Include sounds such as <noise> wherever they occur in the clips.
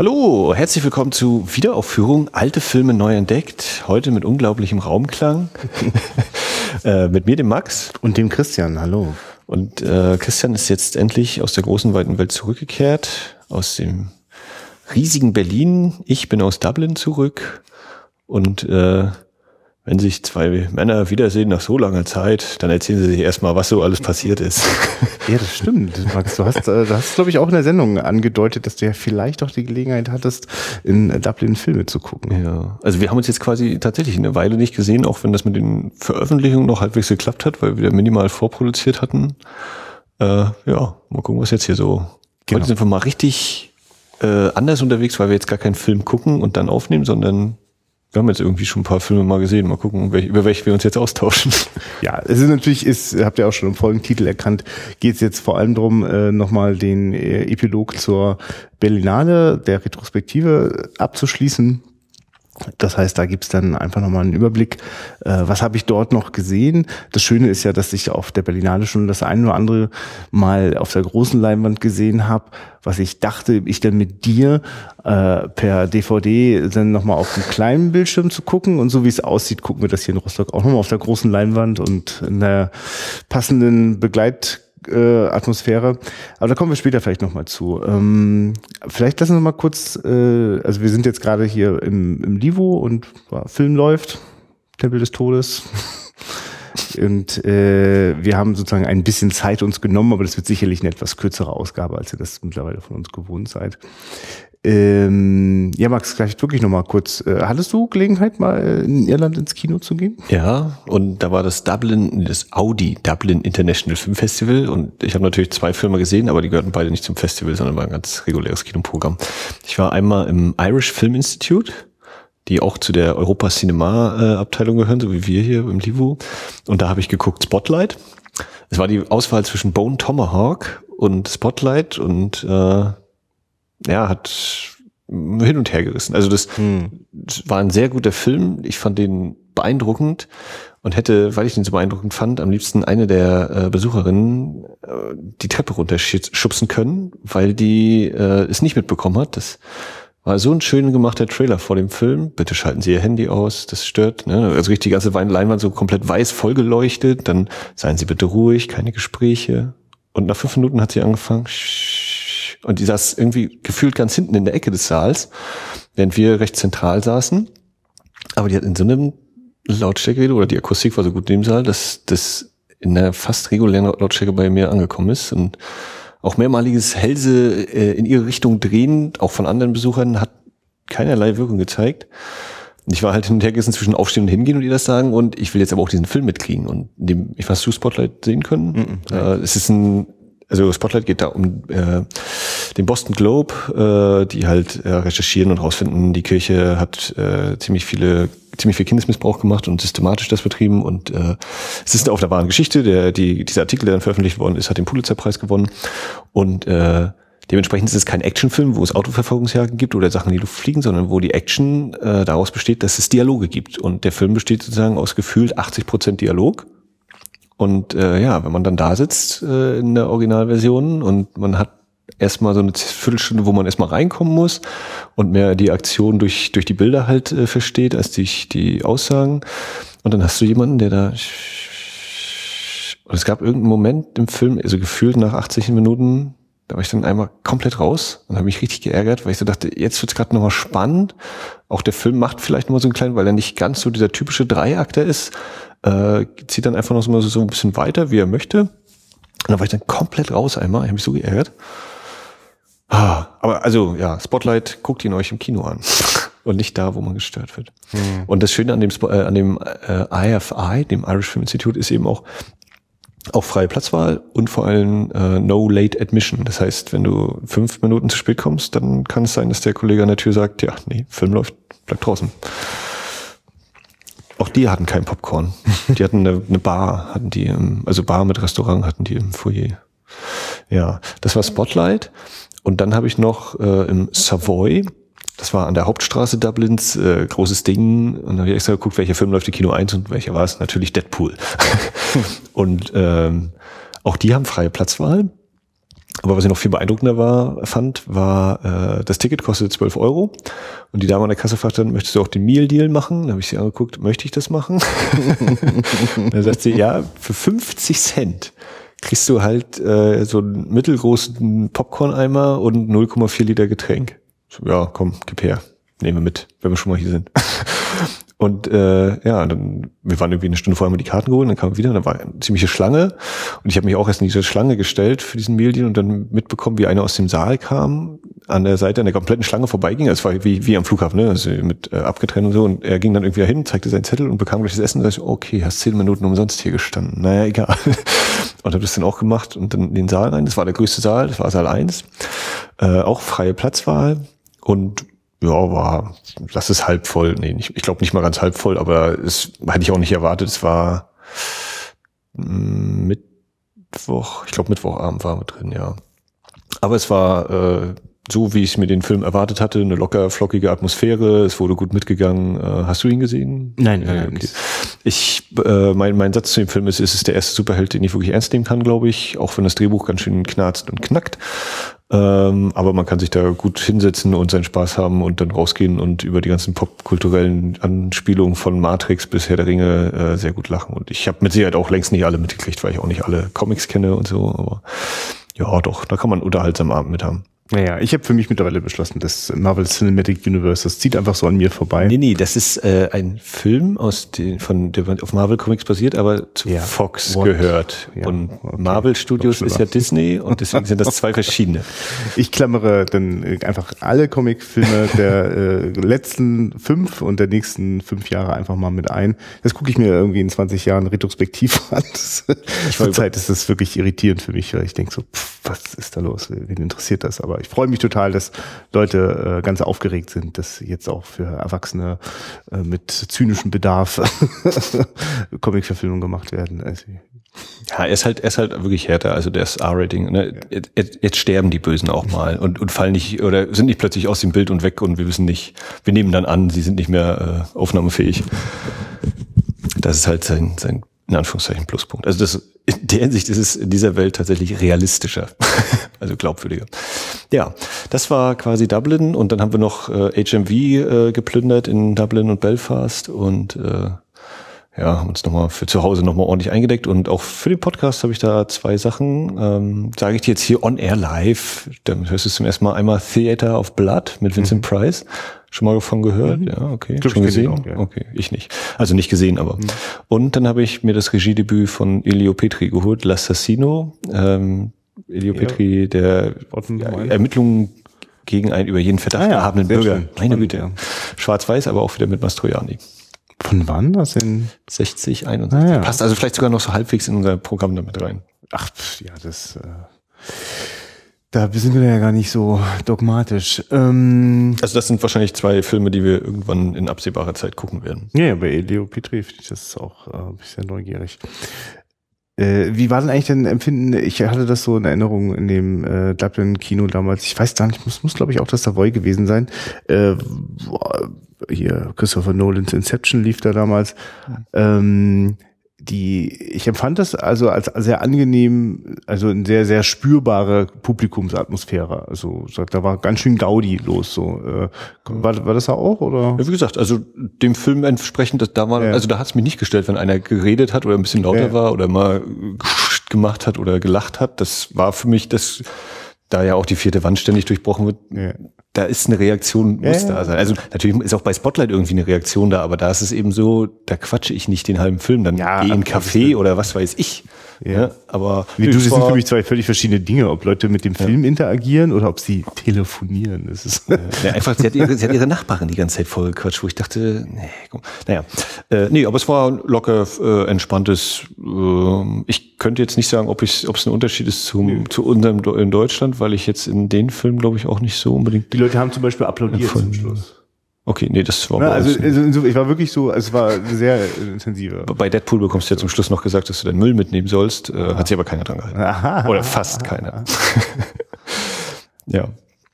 Hallo, herzlich willkommen zu Wiederaufführung Alte Filme neu entdeckt. Heute mit unglaublichem Raumklang. <laughs> äh, mit mir, dem Max. Und dem Christian, hallo. Und äh, Christian ist jetzt endlich aus der großen, weiten Welt zurückgekehrt, aus dem riesigen Berlin. Ich bin aus Dublin zurück. Und äh, wenn sich zwei Männer wiedersehen nach so langer Zeit, dann erzählen sie sich erstmal, was so alles passiert ist. <laughs> Ja, das stimmt, Max. Du hast, äh, du hast glaube ich, auch in der Sendung angedeutet, dass du ja vielleicht auch die Gelegenheit hattest, in Dublin Filme zu gucken. Ja, also wir haben uns jetzt quasi tatsächlich eine Weile nicht gesehen, auch wenn das mit den Veröffentlichungen noch halbwegs geklappt hat, weil wir minimal vorproduziert hatten. Äh, ja, mal gucken, was jetzt hier so. Genau. Heute sind wir mal richtig äh, anders unterwegs, weil wir jetzt gar keinen Film gucken und dann aufnehmen, sondern wir haben jetzt irgendwie schon ein paar Filme mal gesehen. Mal gucken, welch, über welche wir uns jetzt austauschen. <laughs> Ja, es <laughs> ist natürlich, ist, habt ihr auch schon im Folgentitel erkannt, geht es jetzt vor allem darum, äh, nochmal den äh, Epilog zur Berlinale der Retrospektive abzuschließen. Das heißt, da gibt's dann einfach nochmal einen Überblick, äh, was habe ich dort noch gesehen. Das Schöne ist ja, dass ich auf der Berlinale schon das eine oder andere mal auf der großen Leinwand gesehen habe, was ich dachte, ich dann mit dir äh, per DVD dann nochmal auf dem kleinen Bildschirm zu gucken. Und so wie es aussieht, gucken wir das hier in Rostock auch nochmal auf der großen Leinwand und in der passenden Begleit äh, Atmosphäre. Aber da kommen wir später vielleicht nochmal zu. Ähm, vielleicht lassen wir mal kurz, äh, also wir sind jetzt gerade hier im, im Livo und ja, Film läuft, Tempel des Todes. <laughs> Und äh, wir haben sozusagen ein bisschen Zeit uns genommen, aber das wird sicherlich eine etwas kürzere Ausgabe, als ihr das mittlerweile von uns gewohnt seid. Ähm, ja, Max, vielleicht wirklich nochmal kurz. Äh, hattest du Gelegenheit, mal in Irland ins Kino zu gehen? Ja, und da war das Dublin, das Audi Dublin International Film Festival und ich habe natürlich zwei Filme gesehen, aber die gehörten beide nicht zum Festival, sondern war ein ganz reguläres Kinoprogramm. Ich war einmal im Irish Film Institute, die auch zu der Europa Cinema äh, Abteilung gehören, so wie wir hier im Livo. Und da habe ich geguckt Spotlight. Es war die Auswahl zwischen Bone Tomahawk und Spotlight und äh, ja, hat hin und her gerissen. Also das, hm. das, war ein sehr guter Film. Ich fand den beeindruckend und hätte, weil ich den so beeindruckend fand, am liebsten eine der äh, Besucherinnen äh, die Treppe runterschubsen können, weil die äh, es nicht mitbekommen hat. Das war so ein schön gemachter Trailer vor dem Film. Bitte schalten Sie Ihr Handy aus, das stört. Ne? Also richtig die ganze Leinwand so komplett weiß vollgeleuchtet. Dann seien Sie bitte ruhig, keine Gespräche. Und nach fünf Minuten hat sie angefangen. Und die saß irgendwie gefühlt ganz hinten in der Ecke des Saals, während wir recht zentral saßen. Aber die hat in so einem Lautstärke oder die Akustik war so gut in dem Saal, dass das in einer fast regulären Lautstärke bei mir angekommen ist. Und auch mehrmaliges Hälse äh, in ihre Richtung drehen, auch von anderen Besuchern, hat keinerlei Wirkung gezeigt. Und ich war halt hinterhergessen zwischen Aufstehen und Hingehen und ihr das sagen und ich will jetzt aber auch diesen Film mitkriegen. Und dem, ich weiß, du Spotlight sehen können. Mm -mm, äh, es ist ein also Spotlight geht da um äh, den Boston Globe, äh, die halt äh, recherchieren und rausfinden, die Kirche hat äh, ziemlich viele ziemlich viel Kindesmissbrauch gemacht und systematisch das betrieben und äh, es ist auf der wahren Geschichte. Der, die, dieser Artikel, der dann veröffentlicht worden ist, hat den Pulitzerpreis gewonnen und äh, Dementsprechend ist es kein Actionfilm, wo es Autoverfolgungsjagden gibt oder Sachen, die Luft fliegen, sondern wo die Action äh, daraus besteht, dass es Dialoge gibt. Und der Film besteht sozusagen aus gefühlt 80 Prozent Dialog und äh, ja, wenn man dann da sitzt äh, in der Originalversion und man hat erstmal so eine Viertelstunde, wo man erstmal reinkommen muss und mehr die Aktion durch, durch die Bilder halt äh, versteht, als die, die Aussagen. Und dann hast du jemanden, der da und es gab irgendeinen Moment im Film, also gefühlt nach 80 Minuten, da war ich dann einmal komplett raus und habe mich richtig geärgert, weil ich so dachte, jetzt wird's gerade nochmal spannend. Auch der Film macht vielleicht nochmal so einen kleinen, weil er nicht ganz so dieser typische Dreiakter ist, äh, zieht dann einfach noch so, so ein bisschen weiter, wie er möchte. Und dann war ich dann komplett raus einmal. Ich habe mich so geärgert. Ah, aber also ja, Spotlight, guckt ihn euch im Kino an <laughs> und nicht da, wo man gestört wird. Mhm. Und das Schöne an dem, äh, an dem äh, IFI, dem Irish Film Institute, ist eben auch auch freie Platzwahl und vor allem äh, No Late Admission. Das heißt, wenn du fünf Minuten zu spät kommst, dann kann es sein, dass der Kollege an der Tür sagt, ja, nee, Film läuft, bleib draußen. Auch die hatten kein Popcorn. <laughs> Die hatten eine, eine Bar, hatten die, im, also Bar mit Restaurant hatten die im Foyer. Ja, das war Spotlight. Und dann habe ich noch äh, im Savoy, das war an der Hauptstraße Dublins, äh, großes Ding. Und dann habe ich extra geguckt, welcher Film läuft im Kino 1 und welcher war es? Natürlich Deadpool. <laughs> und ähm, auch die haben freie Platzwahl. Aber was ich noch viel beeindruckender war, fand, war, äh, das Ticket kostete 12 Euro und die Dame an der Kasse fragte dann, möchtest du auch den Meal Deal machen? Da habe ich sie angeguckt, möchte ich das machen? <laughs> dann sagt sie, ja, für 50 Cent kriegst du halt äh, so einen mittelgroßen Popcorn-Eimer und 0,4 Liter Getränk. Ja, komm, gib her. Nehmen wir mit, wenn wir schon mal hier sind. <laughs> Und äh, ja, dann wir waren irgendwie eine Stunde vorher mal die Karten geholt, dann wir wieder, dann war eine ziemliche Schlange und ich habe mich auch erst in diese Schlange gestellt für diesen Meal und dann mitbekommen, wie einer aus dem Saal kam, an der Seite an der kompletten Schlange vorbeiging. Es war wie, wie am Flughafen, ne? Also mit äh, abgetrennt und so. Und er ging dann irgendwie dahin, zeigte seinen Zettel und bekam gleich das Essen und sagte, okay, hast zehn Minuten umsonst hier gestanden. Naja, egal. Und habe das dann auch gemacht und dann in den Saal rein. Das war der größte Saal, das war Saal 1. Äh, auch freie Platzwahl. Und ja, war, lass es halb voll. Nee, nicht, ich glaube nicht mal ganz halb voll, aber es hätte ich auch nicht erwartet. Es war mm, Mittwoch, ich glaube Mittwochabend waren wir drin, ja. Aber es war äh, so, wie ich mir den Film erwartet hatte, eine locker flockige Atmosphäre, es wurde gut mitgegangen. Äh, hast du ihn gesehen? Nein, ja, okay. Ich, äh, mein, mein Satz zu dem Film ist, es ist der erste Superheld, den ich wirklich ernst nehmen kann, glaube ich, auch wenn das Drehbuch ganz schön knarzt und knackt. Ähm, aber man kann sich da gut hinsetzen und seinen Spaß haben und dann rausgehen und über die ganzen popkulturellen Anspielungen von Matrix bis Herr der Ringe äh, sehr gut lachen. Und ich habe mit Sicherheit auch längst nicht alle mitgekriegt, weil ich auch nicht alle Comics kenne und so. Aber ja, doch, da kann man unterhaltsam Abend mit haben. Naja, ich habe für mich mittlerweile beschlossen, das Marvel Cinematic Universe, das zieht einfach so an mir vorbei. Nee, nee, das ist äh, ein Film, aus den, von, der auf Marvel Comics basiert, aber zu ja. Fox What? gehört. Ja, und okay. Marvel Studios ist ja Disney und deswegen sind das zwei <laughs> verschiedene. Ich klammere dann einfach alle Comicfilme der äh, letzten fünf und der nächsten fünf Jahre einfach mal mit ein. Das gucke ich mir irgendwie in 20 Jahren retrospektiv <laughs> an. Zurzeit ist das wirklich irritierend für mich, weil ich denke so, pff, was ist da los? Wen interessiert das? Aber ich freue mich total, dass Leute äh, ganz aufgeregt sind, dass jetzt auch für Erwachsene äh, mit zynischem Bedarf <laughs> Comicverfilmungen gemacht werden. Also, ja, er ist halt, er ist halt wirklich härter, also der ist R-Rating. Ne? Ja. Jetzt, jetzt sterben die Bösen auch mal und, und fallen nicht oder sind nicht plötzlich aus dem Bild und weg und wir wissen nicht, wir nehmen dann an, sie sind nicht mehr äh, aufnahmefähig. Das ist halt sein, sein in Anführungszeichen Pluspunkt. Also das, in der Hinsicht ist es in dieser Welt tatsächlich realistischer, <laughs> also glaubwürdiger. Ja, das war quasi Dublin und dann haben wir noch äh, HMV äh, geplündert in Dublin und Belfast und äh, ja, haben uns nochmal für zu Hause nochmal ordentlich eingedeckt und auch für den Podcast habe ich da zwei Sachen. Ähm, Sage ich dir jetzt hier on air live. Dann hörst du zum ersten Mal einmal Theater of Blood mit Vincent mhm. Price. Schon mal davon gehört? Mhm. Ja, okay. Glaub, Schon gesehen? Auch, ja. Okay, ich nicht. Also nicht gesehen, aber. Mhm. Und dann habe ich mir das Regiedebüt von Elio Petri geholt, L'Assassino. Ähm, Elio ja. Petri, der Ermittlungen gegen einen über jeden Verdacht ah, ja, erhabenen Bürger. Schön. Meine Güte. Ja. Schwarz-Weiß, aber auch wieder mit Mastroianni. Von wann? Das in 60, 61. Ah, ja. Passt also vielleicht sogar noch so halbwegs in unser Programm damit rein. Ach, ja, das. Äh da sind wir ja gar nicht so dogmatisch. Ähm, also das sind wahrscheinlich zwei Filme, die wir irgendwann in absehbarer Zeit gucken werden. Ja, bei Leo Petri finde ich das auch äh, ein bisschen neugierig. Äh, wie war denn eigentlich dein Empfinden? Ich hatte das so in Erinnerung in dem äh, Dublin-Kino damals. Ich weiß gar nicht, muss, muss glaube ich auch das Savoy gewesen sein. Äh, hier Christopher Nolans Inception lief da damals. Ähm, die, ich empfand das also als sehr angenehm, also eine sehr, sehr spürbare Publikumsatmosphäre. Also da war ganz schön Gaudi los. So. Äh, war, war das da auch? Oder? Ja, wie gesagt, also dem Film entsprechend, das da war, ja. also da hat es mich nicht gestellt, wenn einer geredet hat oder ein bisschen lauter ja. war oder mal gemacht hat oder gelacht hat. Das war für mich das da ja auch die vierte Wand ständig durchbrochen wird, ja da ist eine Reaktion, muss ja, da sein. Also natürlich ist auch bei Spotlight irgendwie eine Reaktion da, aber da ist es eben so, da quatsche ich nicht den halben Film, dann ja, geh in Café oder was weiß ich. Ja. aber Wie, du, das sind für mich zwei völlig verschiedene Dinge, ob Leute mit dem Film interagieren oder ob sie telefonieren. Das ist ja, einfach, sie hat, ihre, sie hat ihre Nachbarin die ganze Zeit voll gequatscht, wo ich dachte, nee, komm. naja. Äh, nee, aber es war locker, äh, entspanntes. Äh, ich könnte jetzt nicht sagen, ob es ob es ein Unterschied ist zum, nee. zu unserem in Deutschland, weil ich jetzt in den Film, glaube ich, auch nicht so unbedingt. Die Leute haben zum Beispiel applaudiert zum Schluss. Okay, nee, das war Na, also, also, ich war wirklich so, es war sehr intensive. Bei Deadpool bekommst du ja zum Schluss noch gesagt, dass du deinen Müll mitnehmen sollst. Äh, hat sich aber keiner dran gehalten. Aha. Oder fast keiner. <laughs> ja.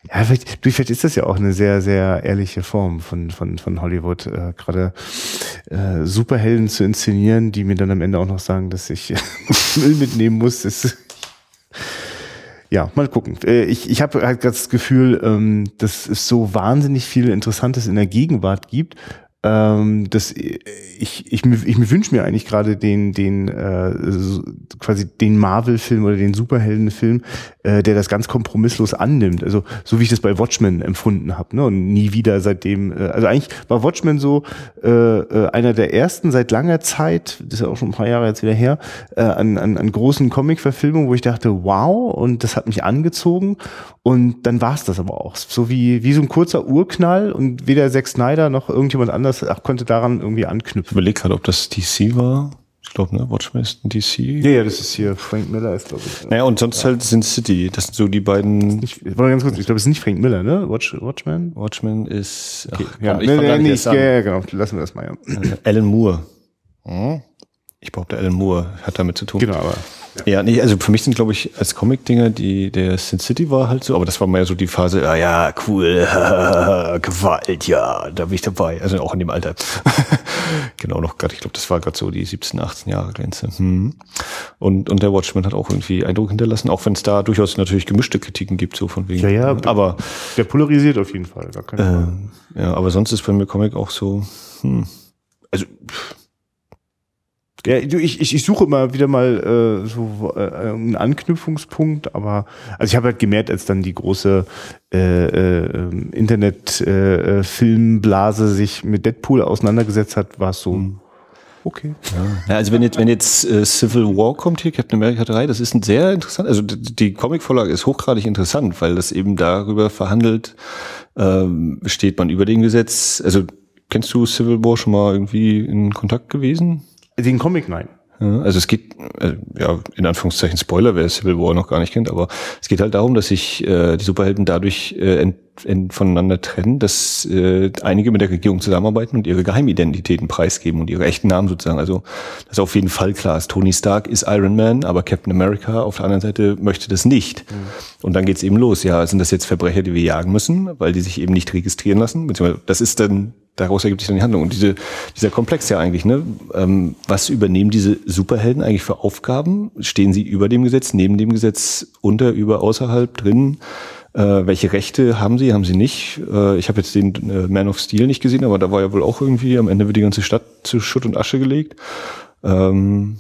Ja, vielleicht, vielleicht ist das ja auch eine sehr, sehr ehrliche Form von, von, von Hollywood, äh, gerade äh, Superhelden zu inszenieren, die mir dann am Ende auch noch sagen, dass ich <laughs> Müll mitnehmen muss. Ist, ja, mal gucken. Äh, ich, ich habe halt das Gefühl, ähm, dass es so wahnsinnig viel Interessantes in der Gegenwart gibt ähm, das, ich, ich, ich, wünsche mir eigentlich gerade den, den äh, quasi den Marvel-Film oder den Superhelden-Film, äh, der das ganz kompromisslos annimmt. Also so wie ich das bei Watchmen empfunden habe. Ne? Und nie wieder seitdem, äh, also eigentlich war Watchmen so äh, äh, einer der ersten seit langer Zeit, das ist ja auch schon ein paar Jahre jetzt wieder her, äh, an, an, an großen Comic-Verfilmungen, wo ich dachte, wow, und das hat mich angezogen. Und dann war es das aber auch. So wie, wie so ein kurzer Urknall und weder Zack Snyder noch irgendjemand anders ach, konnte daran irgendwie anknüpfen. Ich überlege gerade, ob das DC war. Ich glaube, ne? Watchmen ist ein DC. Ja, ja, das ist hier Frank Miller ist, glaube ich. Naja, und sonst ja. halt Sin City. Das sind so die beiden. Ich, warte ganz kurz, ich glaube, es ist nicht Frank Miller, ne? Watch, Watchmen? Watchmen ist. Okay. Ach, ja, ich nee, nee, nicht, ja, ja, genau. Lassen wir das mal, ja. Alan Moore. Hm? Ich behaupte, Alan Moore hat damit zu tun. Genau, aber ja, nee, also für mich sind, glaube ich, als Comic-Dinger, die, der Sin City war halt so, aber das war mehr so die Phase, ah ja, cool, <laughs> Gewalt, ja, da bin ich dabei. Also auch in dem Alter. <laughs> genau, noch gerade, ich glaube, das war gerade so die 17, 18 Jahre Grenze. Hm. Und, und der Watchman hat auch irgendwie Eindruck hinterlassen, auch wenn es da durchaus natürlich gemischte Kritiken gibt, so von wegen. Ja, ja, aber. Der polarisiert auf jeden Fall, gar keine äh, Ja, aber sonst ist bei mir Comic auch so, hm. Also, pff ja, ich, ich, ich suche immer wieder mal äh, so äh, einen Anknüpfungspunkt, aber also ich habe halt gemerkt, als dann die große äh, äh, Internet-Filmblase äh, äh sich mit Deadpool auseinandergesetzt hat, war es so. Mhm. Okay. Ja. ja. also wenn jetzt, wenn jetzt äh, Civil War kommt hier, Captain America 3, das ist ein sehr interessant, also die, die Comicvorlage ist hochgradig interessant, weil das eben darüber verhandelt, ähm, steht man über dem Gesetz, also kennst du Civil War schon mal irgendwie in Kontakt gewesen? Den Comic, nein. Also es geht, äh, ja, in Anführungszeichen Spoiler, wer Civil War noch gar nicht kennt, aber es geht halt darum, dass sich äh, die Superhelden dadurch äh, ent, ent, voneinander trennen, dass äh, einige mit der Regierung zusammenarbeiten und ihre Geheimidentitäten preisgeben und ihre echten Namen sozusagen. Also das ist auf jeden Fall klar ist. Tony Stark ist Iron Man, aber Captain America auf der anderen Seite möchte das nicht. Mhm. Und dann geht's eben los. Ja, sind das jetzt Verbrecher, die wir jagen müssen, weil die sich eben nicht registrieren lassen? Beziehungsweise das ist dann daraus ergibt sich dann die Handlung. Und diese, dieser Komplex ja eigentlich, ne? Ähm, was übernehmen diese Superhelden eigentlich für Aufgaben? Stehen sie über dem Gesetz, neben dem Gesetz, unter, über, außerhalb, drin? Äh, welche Rechte haben sie, haben sie nicht? Äh, ich habe jetzt den äh, Man of Steel nicht gesehen, aber da war ja wohl auch irgendwie, am Ende wird die ganze Stadt zu Schutt und Asche gelegt. Ähm,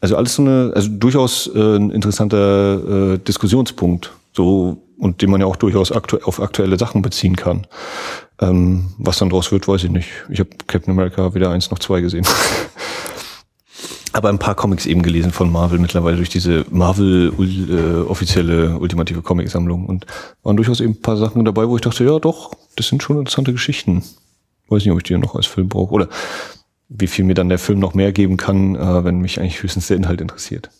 also alles so eine, also durchaus äh, ein interessanter äh, Diskussionspunkt. So, und den man ja auch durchaus aktu auf aktuelle Sachen beziehen kann. Ähm, was dann draus wird, weiß ich nicht. Ich habe Captain America weder eins noch zwei gesehen. <laughs> Aber ein paar Comics eben gelesen von Marvel mittlerweile durch diese Marvel äh, offizielle ultimative Comic-Sammlung und waren durchaus eben ein paar Sachen dabei, wo ich dachte, ja doch, das sind schon interessante Geschichten. Weiß nicht, ob ich die noch als Film brauche oder wie viel mir dann der Film noch mehr geben kann, äh, wenn mich eigentlich höchstens der Inhalt interessiert.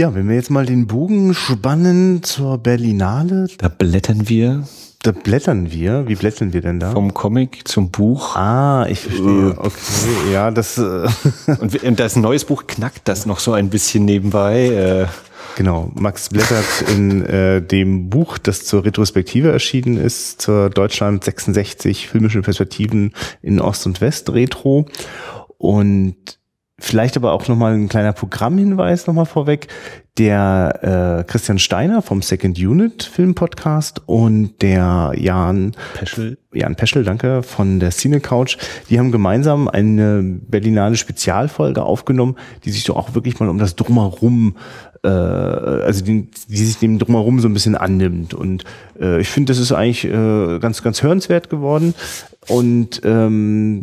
Ja, wenn wir jetzt mal den Bogen spannen zur Berlinale. Da blättern wir. Da blättern wir. Wie blättern wir denn da? Vom Comic zum Buch. Ah, ich verstehe. Okay, ja, das. Äh und, und da ist ein neues Buch, knackt das noch so ein bisschen nebenbei. Äh. Genau, Max blättert in äh, dem Buch, das zur Retrospektive erschienen ist, zur Deutschland 66 filmische Perspektiven in Ost und West Retro. Und Vielleicht aber auch nochmal ein kleiner Programmhinweis nochmal vorweg. Der äh, Christian Steiner vom Second Unit Film Podcast und der Jan Peschel, Jan Peschel, danke, von der Cine Couch, die haben gemeinsam eine Berlinale Spezialfolge aufgenommen, die sich doch auch wirklich mal um das Drumherum äh, also die, die sich dem drumherum so ein bisschen annimmt. Und äh, ich finde, das ist eigentlich äh, ganz, ganz hörenswert geworden. Und ähm,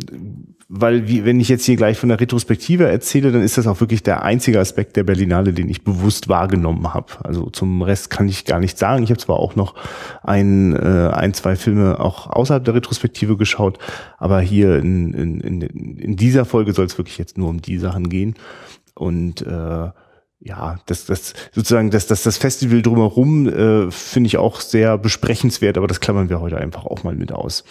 weil wie, wenn ich jetzt hier gleich von der Retrospektive erzähle, dann ist das auch wirklich der einzige Aspekt der Berlinale, den ich bewusst wahrgenommen habe. Also zum Rest kann ich gar nichts sagen. Ich habe zwar auch noch ein, äh, ein, zwei Filme auch außerhalb der Retrospektive geschaut, aber hier in, in, in, in dieser Folge soll es wirklich jetzt nur um die Sachen gehen. Und äh, ja, das, das sozusagen das, das, das Festival drumherum äh, finde ich auch sehr besprechenswert, aber das klammern wir heute einfach auch mal mit aus.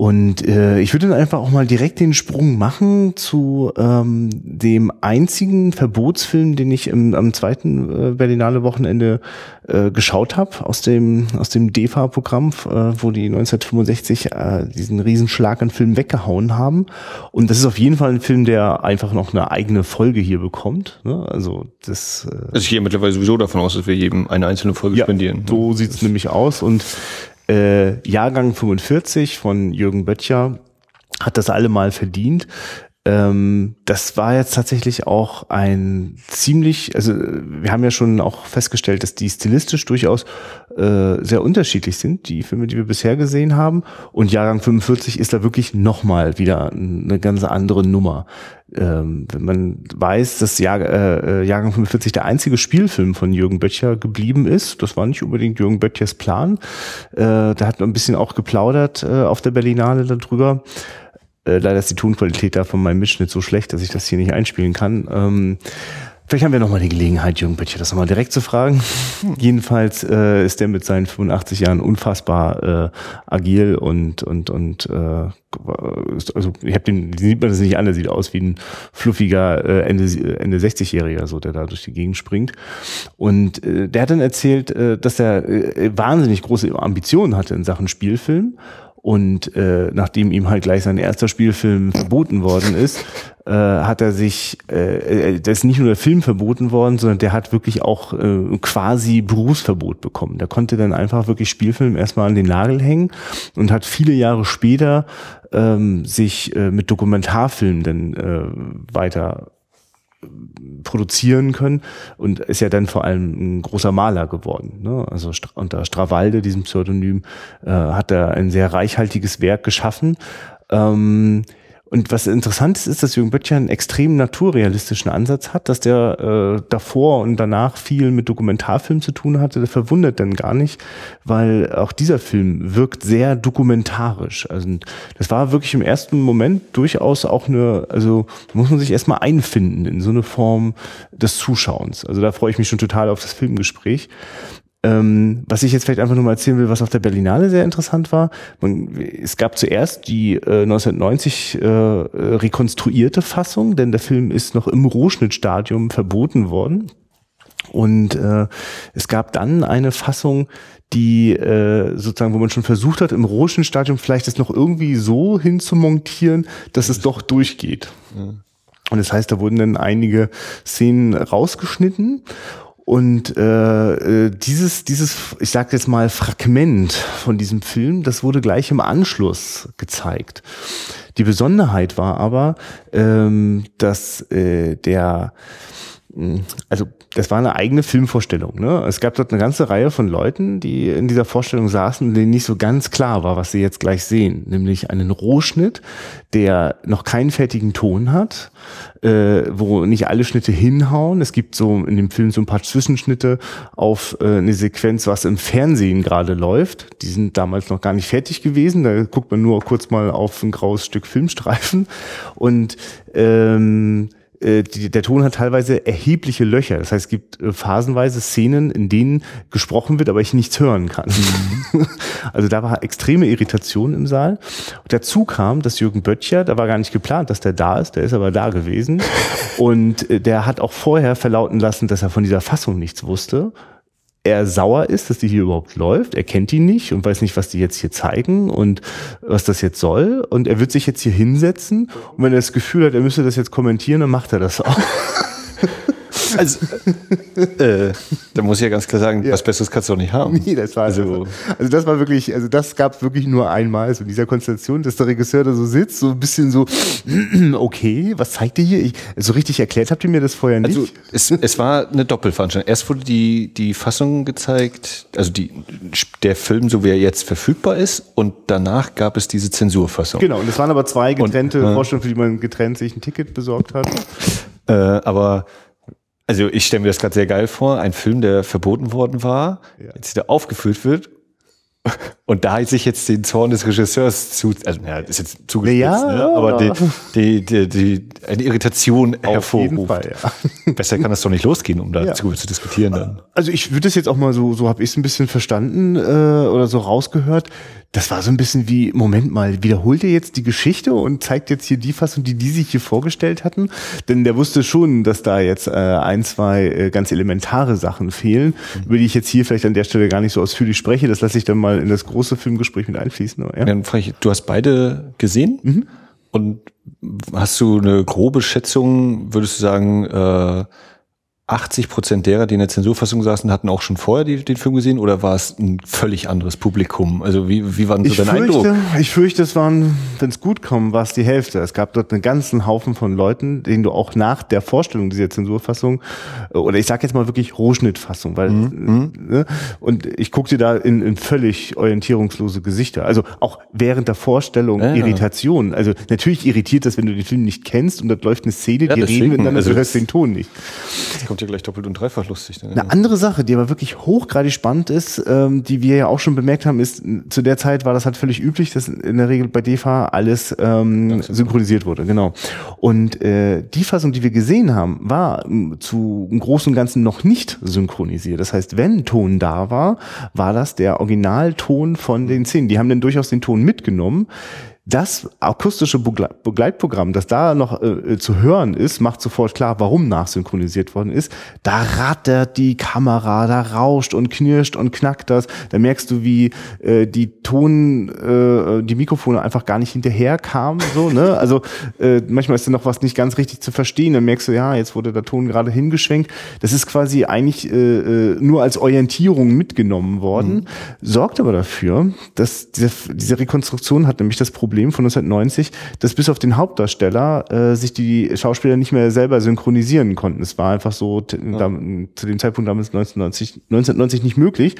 Und äh, ich würde dann einfach auch mal direkt den Sprung machen zu ähm, dem einzigen Verbotsfilm, den ich im, am zweiten äh, Berlinale Wochenende äh, geschaut habe, aus dem, aus dem DEFA-Programm, äh, wo die 1965 äh, diesen Riesenschlag an Film weggehauen haben. Und das ist auf jeden Fall ein Film, der einfach noch eine eigene Folge hier bekommt. Ne? Also das äh, also ich gehe mittlerweile sowieso davon aus, dass wir jedem eine einzelne Folge ja, spendieren. So sieht's nämlich aus. Und Jahrgang 45 von Jürgen Böttcher hat das allemal verdient. Ähm, das war jetzt tatsächlich auch ein ziemlich, also wir haben ja schon auch festgestellt, dass die stilistisch durchaus äh, sehr unterschiedlich sind, die Filme, die wir bisher gesehen haben. Und Jahrgang 45 ist da wirklich nochmal wieder eine ganz andere Nummer. Ähm, wenn man weiß, dass Jahr, äh, Jahrgang 45 der einzige Spielfilm von Jürgen Böttcher geblieben ist, das war nicht unbedingt Jürgen Böttchers Plan. Äh, da hat man ein bisschen auch geplaudert äh, auf der Berlinale darüber. Äh, leider ist die Tonqualität da von meinem Mitschnitt so schlecht, dass ich das hier nicht einspielen kann. Ähm, Vielleicht haben wir nochmal die Gelegenheit, Jürgen Böttcher das nochmal direkt zu fragen. Hm. Jedenfalls äh, ist er mit seinen 85 Jahren unfassbar äh, agil und und und äh, also ich habe den sieht man das nicht an, der sieht aus wie ein fluffiger äh, Ende Ende 60-jähriger, so der da durch die Gegend springt. Und äh, der hat dann erzählt, äh, dass er äh, wahnsinnig große Ambitionen hatte in Sachen Spielfilm und äh, nachdem ihm halt gleich sein erster Spielfilm verboten worden ist, äh, hat er sich, äh, äh, da ist nicht nur der Film verboten worden, sondern der hat wirklich auch äh, quasi Berufsverbot bekommen. Der konnte dann einfach wirklich Spielfilm erstmal an den Nagel hängen und hat viele Jahre später ähm, sich äh, mit Dokumentarfilmen dann äh, weiter produzieren können und ist ja dann vor allem ein großer Maler geworden. Ne? Also unter Strawalde, diesem Pseudonym, äh, hat er ein sehr reichhaltiges Werk geschaffen. Ähm, und was interessant ist, ist, dass Jürgen Böttcher einen extrem naturrealistischen Ansatz hat, dass der äh, davor und danach viel mit Dokumentarfilm zu tun hatte. Das verwundert dann gar nicht, weil auch dieser Film wirkt sehr dokumentarisch. Also das war wirklich im ersten Moment durchaus auch eine, also muss man sich erstmal einfinden in so eine Form des Zuschauens. Also da freue ich mich schon total auf das Filmgespräch. Ähm, was ich jetzt vielleicht einfach nur mal erzählen will, was auf der Berlinale sehr interessant war. Man, es gab zuerst die äh, 1990 äh, rekonstruierte Fassung, denn der Film ist noch im Rohschnittstadium verboten worden. Und äh, es gab dann eine Fassung, die äh, sozusagen, wo man schon versucht hat, im Rohschnittstadium vielleicht das noch irgendwie so hinzumontieren, dass es doch durchgeht. Ja. Und das heißt, da wurden dann einige Szenen rausgeschnitten und äh, äh, dieses, dieses, ich sage jetzt mal, Fragment von diesem Film, das wurde gleich im Anschluss gezeigt. Die Besonderheit war aber, ähm, dass äh, der also das war eine eigene Filmvorstellung. Ne? Es gab dort eine ganze Reihe von Leuten, die in dieser Vorstellung saßen, denen nicht so ganz klar war, was sie jetzt gleich sehen. Nämlich einen Rohschnitt, der noch keinen fertigen Ton hat, äh, wo nicht alle Schnitte hinhauen. Es gibt so in dem Film so ein paar Zwischenschnitte auf äh, eine Sequenz, was im Fernsehen gerade läuft. Die sind damals noch gar nicht fertig gewesen. Da guckt man nur kurz mal auf ein graues Stück Filmstreifen. Und ähm, äh, die, der Ton hat teilweise erhebliche Löcher. Das heißt, es gibt äh, phasenweise Szenen, in denen gesprochen wird, aber ich nichts hören kann. Mhm. <laughs> also da war extreme Irritation im Saal. Und dazu kam, dass Jürgen Böttcher, da war gar nicht geplant, dass der da ist, der ist aber da gewesen. Und äh, der hat auch vorher verlauten lassen, dass er von dieser Fassung nichts wusste er sauer ist, dass die hier überhaupt läuft. Er kennt die nicht und weiß nicht, was die jetzt hier zeigen und was das jetzt soll. Und er wird sich jetzt hier hinsetzen und wenn er das Gefühl hat, er müsste das jetzt kommentieren, dann macht er das auch. <laughs> <laughs> Also, äh, da muss ich ja ganz klar sagen, ja. was Besseres kannst du doch nicht haben. Nee, das war also, also das war wirklich, also das gab es wirklich nur einmal, so in dieser Konstellation, dass der Regisseur da so sitzt, so ein bisschen so, <clears throat> okay, was zeigt ihr hier? Ich, so richtig erklärt habt ihr mir das vorher nicht? Also es, es war eine Doppelveranstaltung. Erst wurde die, die Fassung gezeigt, also die, der Film, so wie er jetzt verfügbar ist, und danach gab es diese Zensurfassung. Genau, und es waren aber zwei getrennte und, äh, Vorstellungen, für die man getrennt sich ein Ticket besorgt hat. Äh, aber also ich stelle mir das gerade sehr geil vor, ein Film, der verboten worden war, ja. jetzt wieder aufgeführt wird und da sich jetzt den Zorn des Regisseurs zu, also ja, ist jetzt zugespitzt, ja, ne? aber die, die, die, die, eine Irritation Auf hervorruft. Fall, ja. <laughs> Besser kann das doch nicht losgehen, um da ja. zu, zu, diskutieren dann. Also ich würde das jetzt auch mal so, so habe ich es ein bisschen verstanden äh, oder so rausgehört. Das war so ein bisschen wie, Moment mal, wiederholt ihr jetzt die Geschichte und zeigt jetzt hier die Fassung, die die sich hier vorgestellt hatten? Denn der wusste schon, dass da jetzt äh, ein, zwei äh, ganz elementare Sachen fehlen, mhm. über die ich jetzt hier vielleicht an der Stelle gar nicht so ausführlich spreche. Das lasse ich dann mal in das große Filmgespräch mit einfließen. Ja? Dann frage ich, du hast beide gesehen? Mhm. Und hast du eine grobe Schätzung, würdest du sagen, äh, 80 Prozent derer, die in der Zensurfassung saßen, hatten auch schon vorher die, den Film gesehen oder war es ein völlig anderes Publikum? Also wie, wie war denn so ich dein fürchte, Eindruck? Ich fürchte, es waren, wenn es gut kommt, war es die Hälfte. Es gab dort einen ganzen Haufen von Leuten, denen du auch nach der Vorstellung dieser Zensurfassung äh, oder ich sage jetzt mal wirklich Rohschnittfassung, weil mhm. mhm. ne, und ich guckte da in, in völlig orientierungslose Gesichter. Also auch während der Vorstellung ja, Irritation. Also natürlich irritiert das, wenn du den Film nicht kennst und dort läuft eine Szene, ja, die reden miteinander, also, du hörst den Ton nicht ja gleich doppelt und dreifach lustig. Ne? Eine andere Sache, die aber wirklich hochgradig spannend ist, ähm, die wir ja auch schon bemerkt haben, ist, zu der Zeit war das halt völlig üblich, dass in der Regel bei DEFA alles ähm, synchronisiert wurde, genau. Und äh, die Fassung, die wir gesehen haben, war zu im Großen und Ganzen noch nicht synchronisiert. Das heißt, wenn Ton da war, war das der Originalton von den Szenen. Die haben dann durchaus den Ton mitgenommen das akustische Begleitprogramm, das da noch äh, zu hören ist, macht sofort klar, warum nachsynchronisiert worden ist. Da rattert die Kamera, da rauscht und knirscht und knackt das. Da merkst du, wie äh, die Ton, äh, die Mikrofone einfach gar nicht hinterher kamen. So, ne? <laughs> Also äh, manchmal ist da noch was nicht ganz richtig zu verstehen. Dann merkst du, ja, jetzt wurde der Ton gerade hingeschwenkt. Das ist quasi eigentlich äh, äh nur als Orientierung mitgenommen worden, mhm. sorgt aber dafür, dass diese, diese Rekonstruktion hat nämlich das Problem, Problem von 1990, dass bis auf den Hauptdarsteller äh, sich die Schauspieler nicht mehr selber synchronisieren konnten. Es war einfach so ja. da, zu dem Zeitpunkt damals 1990, 1990 nicht möglich.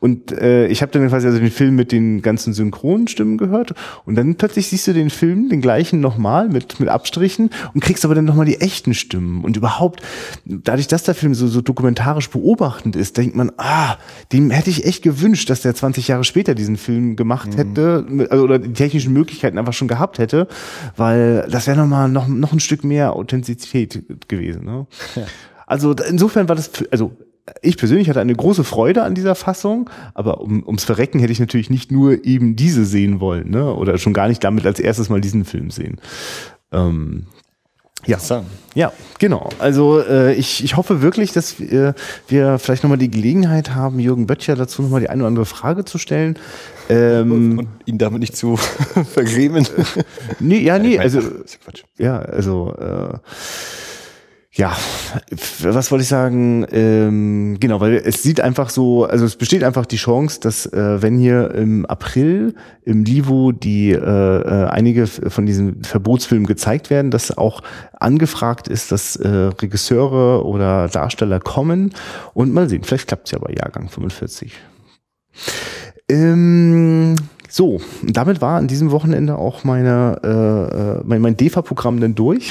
Und äh, ich habe dann quasi also den Film mit den ganzen Synchronstimmen gehört und dann plötzlich siehst du den Film, den gleichen nochmal mit, mit Abstrichen und kriegst aber dann nochmal die echten Stimmen. Und überhaupt, dadurch, dass der Film so, so dokumentarisch beobachtend ist, denkt man, ah, dem hätte ich echt gewünscht, dass der 20 Jahre später diesen Film gemacht mhm. hätte, also, oder die technischen Möglichkeiten Möglichkeiten einfach schon gehabt hätte, weil das wäre nochmal noch, noch ein Stück mehr Authentizität gewesen. Ne? Ja. Also insofern war das, also ich persönlich hatte eine große Freude an dieser Fassung, aber um, ums Verrecken hätte ich natürlich nicht nur eben diese sehen wollen, ne? Oder schon gar nicht damit als erstes mal diesen Film sehen. Ähm, ja, ja, genau. Also äh, ich, ich hoffe wirklich, dass wir, wir vielleicht nochmal die Gelegenheit haben, Jürgen Böttcher dazu nochmal die eine oder andere Frage zu stellen. Ähm, und ihn damit nicht zu <laughs> vergrämen. nee, ja, nee, also ja, also äh, ja, was wollte ich sagen? Ähm, genau, weil es sieht einfach so, also es besteht einfach die Chance, dass äh, wenn hier im April im Livo die äh, äh, einige von diesen Verbotsfilmen gezeigt werden, dass auch angefragt ist, dass äh, Regisseure oder Darsteller kommen und mal sehen, vielleicht klappt es ja bei Jahrgang 45. Ähm, so, damit war an diesem Wochenende auch meine, äh, äh mein, mein DEFA-Programm dann durch.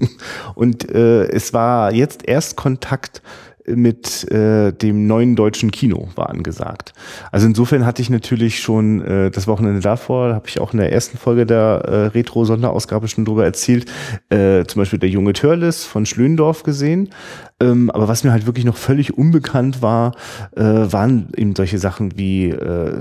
<laughs> und äh, es war jetzt erst Kontakt mit äh, dem neuen deutschen Kino war angesagt. Also insofern hatte ich natürlich schon äh, das Wochenende davor, habe ich auch in der ersten Folge der äh, Retro-Sonderausgabe schon drüber erzählt, äh, zum Beispiel der junge Törles von Schlöndorf gesehen. Ähm, aber was mir halt wirklich noch völlig unbekannt war, äh, waren eben solche Sachen wie äh,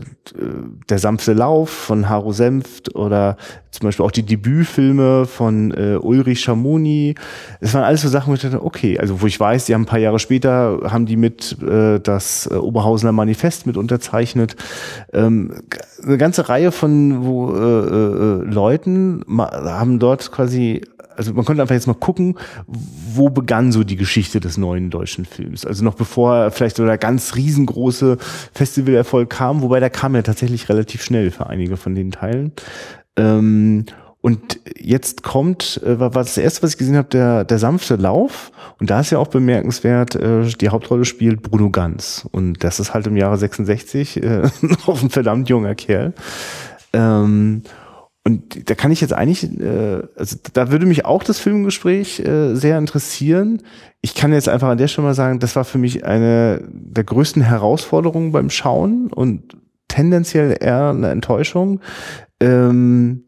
Der sanfte Lauf von Haro Senft oder zum Beispiel auch die Debütfilme von äh, Ulrich Schamoni. Das waren alles so Sachen, wo ich dachte, okay, also wo ich weiß, die haben ein paar Jahre später, haben die mit äh, das äh, Oberhausener Manifest mit unterzeichnet. Ähm, eine ganze Reihe von wo, äh, äh, Leuten haben dort quasi also man konnte einfach jetzt mal gucken, wo begann so die Geschichte des neuen deutschen Films. Also noch bevor vielleicht so der ganz riesengroße Festivalerfolg kam, wobei der kam ja tatsächlich relativ schnell für einige von den Teilen. Ähm, und jetzt kommt, äh, war das erste, was ich gesehen habe, der, der sanfte Lauf. Und da ist ja auch bemerkenswert, äh, die Hauptrolle spielt Bruno Ganz. Und das ist halt im Jahre 66 äh, <laughs> noch ein verdammt junger Kerl. Ähm, und da kann ich jetzt eigentlich, äh, also da würde mich auch das Filmgespräch äh, sehr interessieren. Ich kann jetzt einfach an der Stelle mal sagen, das war für mich eine der größten Herausforderungen beim Schauen und tendenziell eher eine Enttäuschung. Ähm,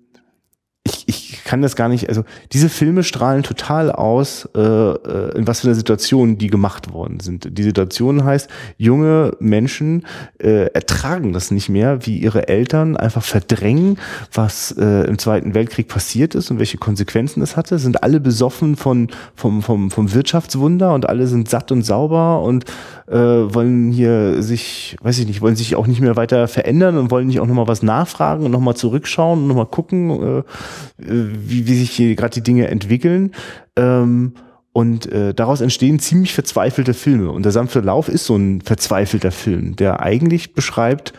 ich, ich kann das gar nicht, also diese Filme strahlen total aus, äh, äh, in was für einer Situation die gemacht worden sind. Die Situation heißt, junge Menschen äh, ertragen das nicht mehr, wie ihre Eltern einfach verdrängen, was äh, im Zweiten Weltkrieg passiert ist und welche Konsequenzen das hatte, sind alle besoffen von, vom, vom, vom Wirtschaftswunder und alle sind satt und sauber und äh, wollen hier sich, weiß ich nicht, wollen sich auch nicht mehr weiter verändern und wollen nicht auch nochmal was nachfragen und nochmal zurückschauen und nochmal gucken, äh, wie, wie sich hier gerade die Dinge entwickeln. Ähm, und äh, daraus entstehen ziemlich verzweifelte Filme. Und der sanfte Lauf ist so ein verzweifelter Film, der eigentlich beschreibt,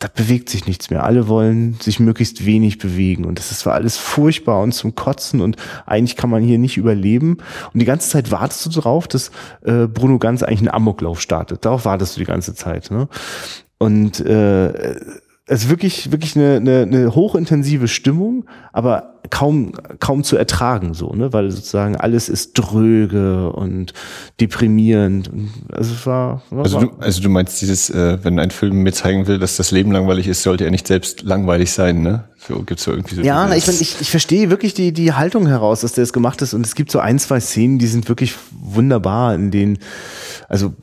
da bewegt sich nichts mehr. Alle wollen sich möglichst wenig bewegen und das ist zwar alles furchtbar und zum Kotzen und eigentlich kann man hier nicht überleben. Und die ganze Zeit wartest du darauf, dass äh, Bruno Ganz eigentlich einen Amoklauf startet. Darauf wartest du die ganze Zeit. Ne? Und äh, ist wirklich, wirklich eine, eine, eine hochintensive Stimmung, aber kaum, kaum zu ertragen, so, ne, weil sozusagen alles ist dröge und deprimierend. Also es war, war also du, also du meinst dieses, äh, wenn ein Film mir zeigen will, dass das Leben langweilig ist, sollte er nicht selbst langweilig sein, ne? So gibt's so irgendwie so. Ja, na, ich, mein, ich, ich verstehe wirklich die, die Haltung heraus, dass der es gemacht ist und es gibt so ein, zwei Szenen, die sind wirklich wunderbar, in denen also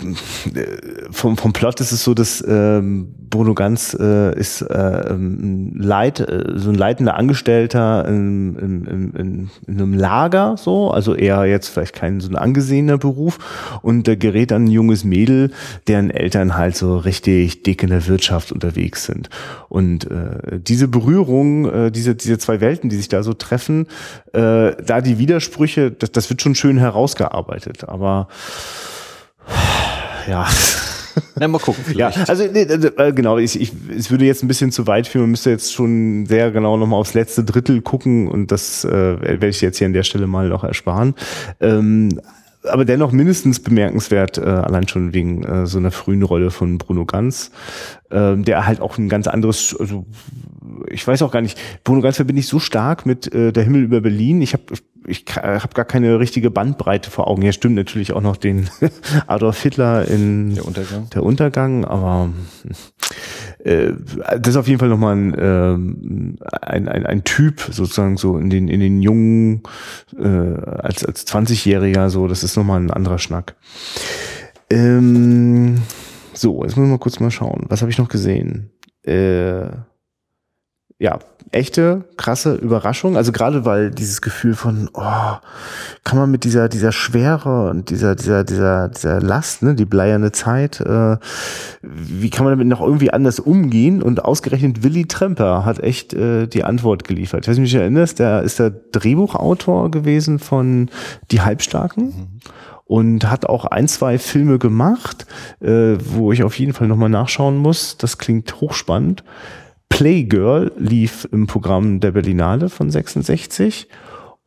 äh, vom, vom Plot ist es so, dass ähm, Bruno Ganz äh, ist äh, ein Leit, äh, so ein leitender Angestellter in, in, in, in einem Lager, so, also eher jetzt vielleicht kein so ein angesehener Beruf. Und da gerät dann ein junges Mädel, deren Eltern halt so richtig dick in der Wirtschaft unterwegs sind. Und äh, diese Berührung, äh, diese, diese zwei Welten, die sich da so treffen, äh, da die Widersprüche, das, das wird schon schön herausgearbeitet, aber ja. Na, mal gucken. Vielleicht. Ja, also nee, äh, genau, ich, ich, es würde jetzt ein bisschen zu weit führen. Man müsste jetzt schon sehr genau nochmal aufs letzte Drittel gucken und das äh, werde ich jetzt hier an der Stelle mal noch ersparen. Ähm, aber dennoch mindestens bemerkenswert, äh, allein schon wegen äh, so einer frühen Rolle von Bruno Ganz, äh, der halt auch ein ganz anderes, also ich weiß auch gar nicht, Bruno Ganz verbinde ich so stark mit äh, Der Himmel über Berlin. Ich habe ich habe gar keine richtige Bandbreite vor Augen. Hier stimmt natürlich auch noch den <laughs> Adolf Hitler in der Untergang, der Untergang aber äh, das ist auf jeden Fall nochmal ein, äh, ein, ein, ein Typ sozusagen so in den in den jungen äh, als als 20-Jähriger so. Das ist nochmal ein anderer Schnack. Ähm, so, jetzt müssen wir mal kurz mal schauen. Was habe ich noch gesehen? Äh, ja, echte, krasse Überraschung. Also gerade weil dieses Gefühl von, oh, kann man mit dieser, dieser Schwere und dieser, dieser, dieser, dieser Last, ne, die bleierne Zeit, äh, wie kann man damit noch irgendwie anders umgehen? Und ausgerechnet Willy Tremper hat echt äh, die Antwort geliefert. Ich weiß nicht, erinnerst, der ist der Drehbuchautor gewesen von Die Halbstarken. Mhm und hat auch ein, zwei Filme gemacht, äh, wo ich auf jeden Fall nochmal nachschauen muss. Das klingt hochspannend. Playgirl lief im Programm der Berlinale von 66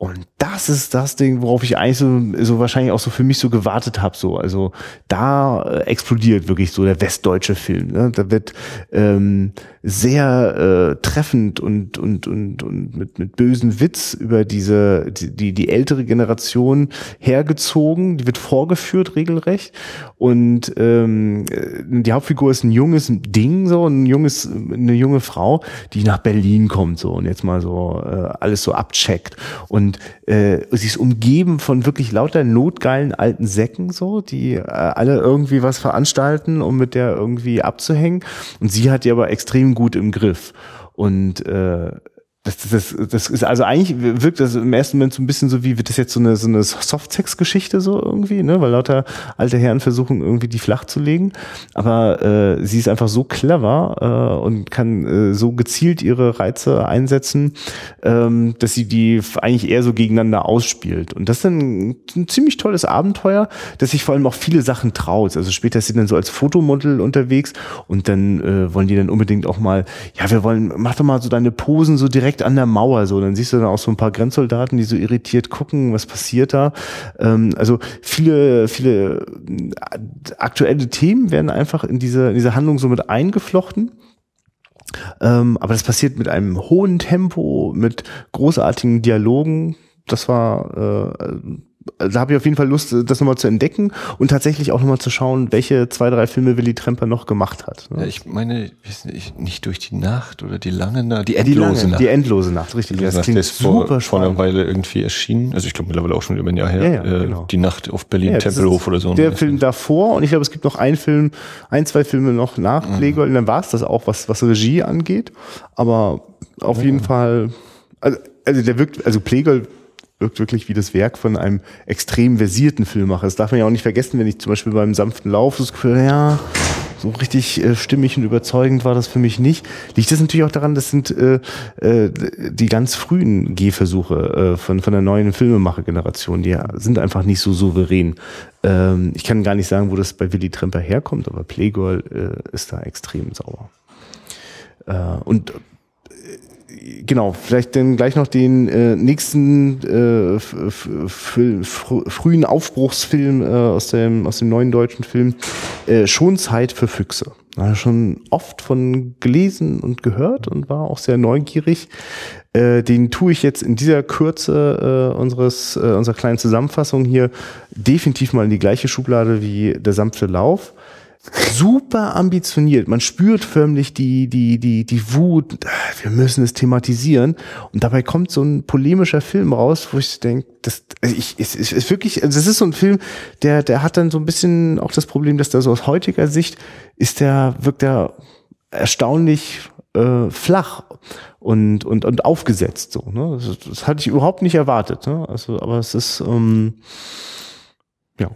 und das ist das Ding, worauf ich eigentlich so, so wahrscheinlich auch so für mich so gewartet habe. So, also da äh, explodiert wirklich so der westdeutsche Film. Ne? Da wird ähm, sehr äh, treffend und und und und mit mit bösen Witz über diese die die, ältere Generation hergezogen. Die wird vorgeführt regelrecht und ähm, die Hauptfigur ist ein junges Ding so ein junges eine junge Frau, die nach Berlin kommt so und jetzt mal so äh, alles so abcheckt und und äh, sie ist umgeben von wirklich lauter notgeilen alten Säcken, so, die äh, alle irgendwie was veranstalten, um mit der irgendwie abzuhängen. Und sie hat die aber extrem gut im Griff. Und äh, das, das, das ist also eigentlich wirkt das im ersten Moment so ein bisschen so wie wird das jetzt so eine so eine Softsex-Geschichte so irgendwie, ne? Weil lauter alte Herren versuchen irgendwie die flach zu legen, aber äh, sie ist einfach so clever äh, und kann äh, so gezielt ihre Reize einsetzen, ähm, dass sie die eigentlich eher so gegeneinander ausspielt. Und das ist dann ein, ziemlich tolles Abenteuer, dass sich vor allem auch viele Sachen traut. Also später ist sie dann so als Fotomodel unterwegs und dann äh, wollen die dann unbedingt auch mal, ja, wir wollen, mach doch mal so deine Posen so direkt direkt an der Mauer so. Dann siehst du dann auch so ein paar Grenzsoldaten, die so irritiert gucken, was passiert da. Ähm, also viele, viele äh, aktuelle Themen werden einfach in diese, in diese Handlung so mit eingeflochten. Ähm, aber das passiert mit einem hohen Tempo, mit großartigen Dialogen. Das war äh, da habe ich auf jeden Fall Lust, das nochmal zu entdecken und tatsächlich auch nochmal zu schauen, welche zwei, drei Filme Willy Tremper noch gemacht hat. Ne? Ja, ich meine, nicht durch die Nacht oder die lange Nacht, die endlose die lange, Nacht. Die endlose Nacht, richtig. Das Nacht, klingt ist super vor, vor einer Weile irgendwie erschienen. Also ich glaube mittlerweile auch schon über ein Jahr her. Ja, ja, äh, genau. Die Nacht auf Berlin, Tempelhof oder so. Der Film davor und ich glaube, es gibt noch einen Film, ein, zwei Filme noch nach mhm. Und dann war es das auch, was, was Regie angeht. Aber auf jeden Fall, also, also der wirkt, also Playgold wirkt wirklich wie das Werk von einem extrem versierten Filmemacher. Das darf man ja auch nicht vergessen, wenn ich zum Beispiel beim sanften Lauf das Gefühl, ja, so richtig äh, stimmig und überzeugend war das für mich nicht. Liegt das natürlich auch daran, das sind äh, äh, die ganz frühen Gehversuche äh, von, von der neuen Filmemacher-Generation, die sind einfach nicht so souverän. Ähm, ich kann gar nicht sagen, wo das bei Willy Tremper herkommt, aber Playgirl äh, ist da extrem sauer. Äh, und genau, vielleicht dann gleich noch den äh, nächsten äh, frühen Aufbruchsfilm äh, aus, dem, aus dem neuen deutschen Film, äh, Schon Zeit für Füchse. Da schon oft von gelesen und gehört und war auch sehr neugierig. Äh, den tue ich jetzt in dieser Kürze äh, unseres, äh, unserer kleinen Zusammenfassung hier definitiv mal in die gleiche Schublade wie der sanfte Lauf super ambitioniert. Man spürt förmlich die, die, die, die Wut. Wir müssen es thematisieren. Und dabei kommt so ein polemischer Film raus, wo ich denke, das, ich, es ist, ist wirklich, also das ist so ein Film, der, der hat dann so ein bisschen auch das Problem, dass da so aus heutiger Sicht ist der, wirkt der erstaunlich äh, flach und, und, und aufgesetzt so. Ne? Das, das hatte ich überhaupt nicht erwartet. Ne? Also, aber es ist, ähm, ja.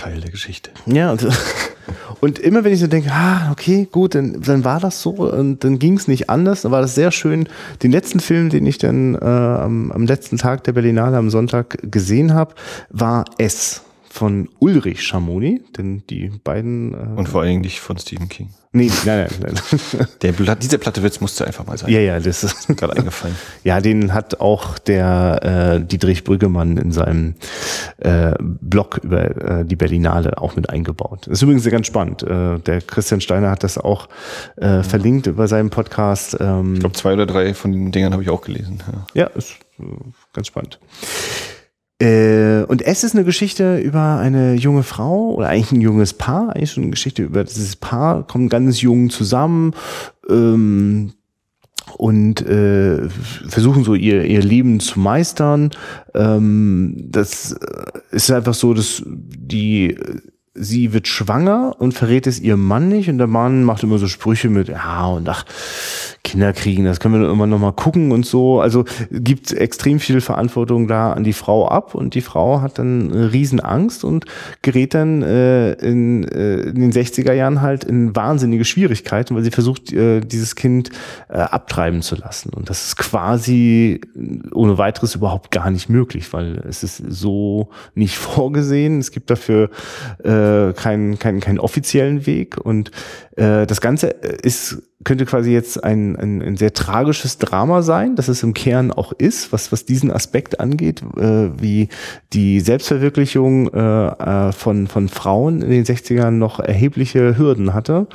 Teil der Geschichte. Ja, und, <laughs> und immer wenn ich so denke, ah, okay, gut, dann, dann war das so und dann ging es nicht anders, dann war das sehr schön. Den letzten Film, den ich dann äh, am, am letzten Tag der Berlinale am Sonntag gesehen habe, war S von Ulrich Schamoni, denn die beiden. Äh, und vor allen Dingen nicht von Stephen King. Nee, nein, nein, nein. <laughs> Der dieser Plattewitz musste einfach mal sein. Ja, ja, das ist gerade eingefallen. <laughs> Ja, den hat auch der äh, Dietrich Brüggemann in seinem äh, Blog über äh, die Berlinale auch mit eingebaut. Das ist übrigens ganz spannend. Äh, der Christian Steiner hat das auch äh, mhm. verlinkt über seinen Podcast. Ähm, ich glaube, zwei oder drei von den Dingern habe ich auch gelesen. Ja, ja ist äh, ganz spannend. Äh, und es ist eine Geschichte über eine junge Frau oder eigentlich ein junges Paar, eigentlich schon eine Geschichte über dieses Paar, kommen ganz jung zusammen ähm, und äh, versuchen so ihr, ihr Leben zu meistern. Ähm, das äh, ist einfach so, dass die sie wird schwanger und verrät es ihrem Mann nicht und der Mann macht immer so Sprüche mit, ja und ach, Kinder kriegen, das können wir immer noch mal gucken und so. Also gibt extrem viel Verantwortung da an die Frau ab und die Frau hat dann riesen Angst und gerät dann äh, in, äh, in den 60er Jahren halt in wahnsinnige Schwierigkeiten, weil sie versucht, äh, dieses Kind äh, abtreiben zu lassen. Und das ist quasi ohne weiteres überhaupt gar nicht möglich, weil es ist so nicht <laughs> vorgesehen. Es gibt dafür äh, keinen, keinen, keinen offiziellen Weg und äh, das Ganze ist könnte quasi jetzt ein, ein, ein sehr tragisches Drama sein, dass es im Kern auch ist, was, was diesen Aspekt angeht, äh, wie die Selbstverwirklichung äh, äh von, von Frauen in den 60ern noch erhebliche Hürden hatte.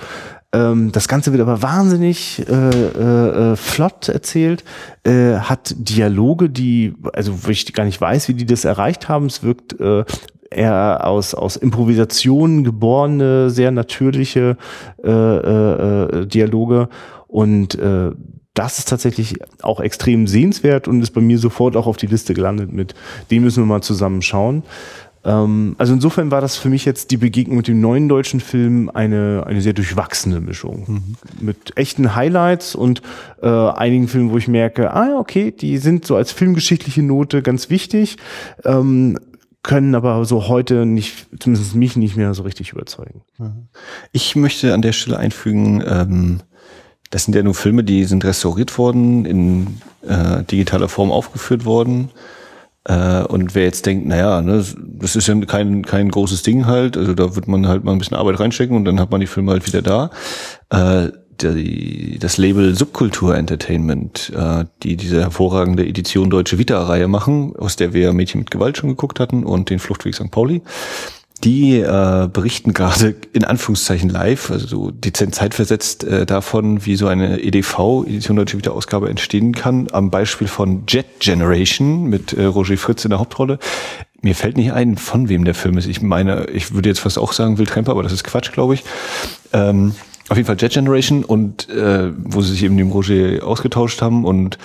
Ähm, das Ganze wird aber wahnsinnig äh, äh, äh, flott erzählt, äh, hat Dialoge, die, also wo ich gar nicht weiß, wie die das erreicht haben. Es wirkt äh, eher aus, aus Improvisationen geborene, sehr natürliche äh, äh, äh, Dialoge. Und äh, das ist tatsächlich auch extrem sehenswert und ist bei mir sofort auch auf die Liste gelandet mit, den müssen wir mal zusammen schauen. Ähm, also insofern war das für mich jetzt die Begegnung mit dem neuen deutschen Film eine, eine sehr durchwachsene Mischung. Mhm. Mit echten Highlights und äh, einigen Filmen, wo ich merke, ah okay, die sind so als filmgeschichtliche Note ganz wichtig. Ähm, können aber so heute nicht, zumindest mich nicht mehr so richtig überzeugen. Ich möchte an der Stelle einfügen, ähm, das sind ja nur Filme, die sind restauriert worden, in äh, digitaler Form aufgeführt worden. Äh, und wer jetzt denkt, naja, ne, das ist ja kein, kein großes Ding halt, also da wird man halt mal ein bisschen Arbeit reinstecken und dann hat man die Filme halt wieder da. Äh, die, das Label Subkultur Entertainment, äh, die diese hervorragende Edition Deutsche Vita-Reihe machen, aus der wir Mädchen mit Gewalt schon geguckt hatten und den Fluchtweg St. Pauli. Die äh, berichten gerade in Anführungszeichen live, also so dezent zeitversetzt äh, davon, wie so eine EDV, Edition Deutsche Vita-Ausgabe entstehen kann, am Beispiel von Jet Generation mit äh, Roger Fritz in der Hauptrolle mir fällt nicht ein, von wem der Film ist. Ich meine, ich würde jetzt fast auch sagen Wildtremper, aber das ist Quatsch, glaube ich. Ähm, auf jeden Fall Jet Generation und äh, wo sie sich eben dem Roger ausgetauscht haben und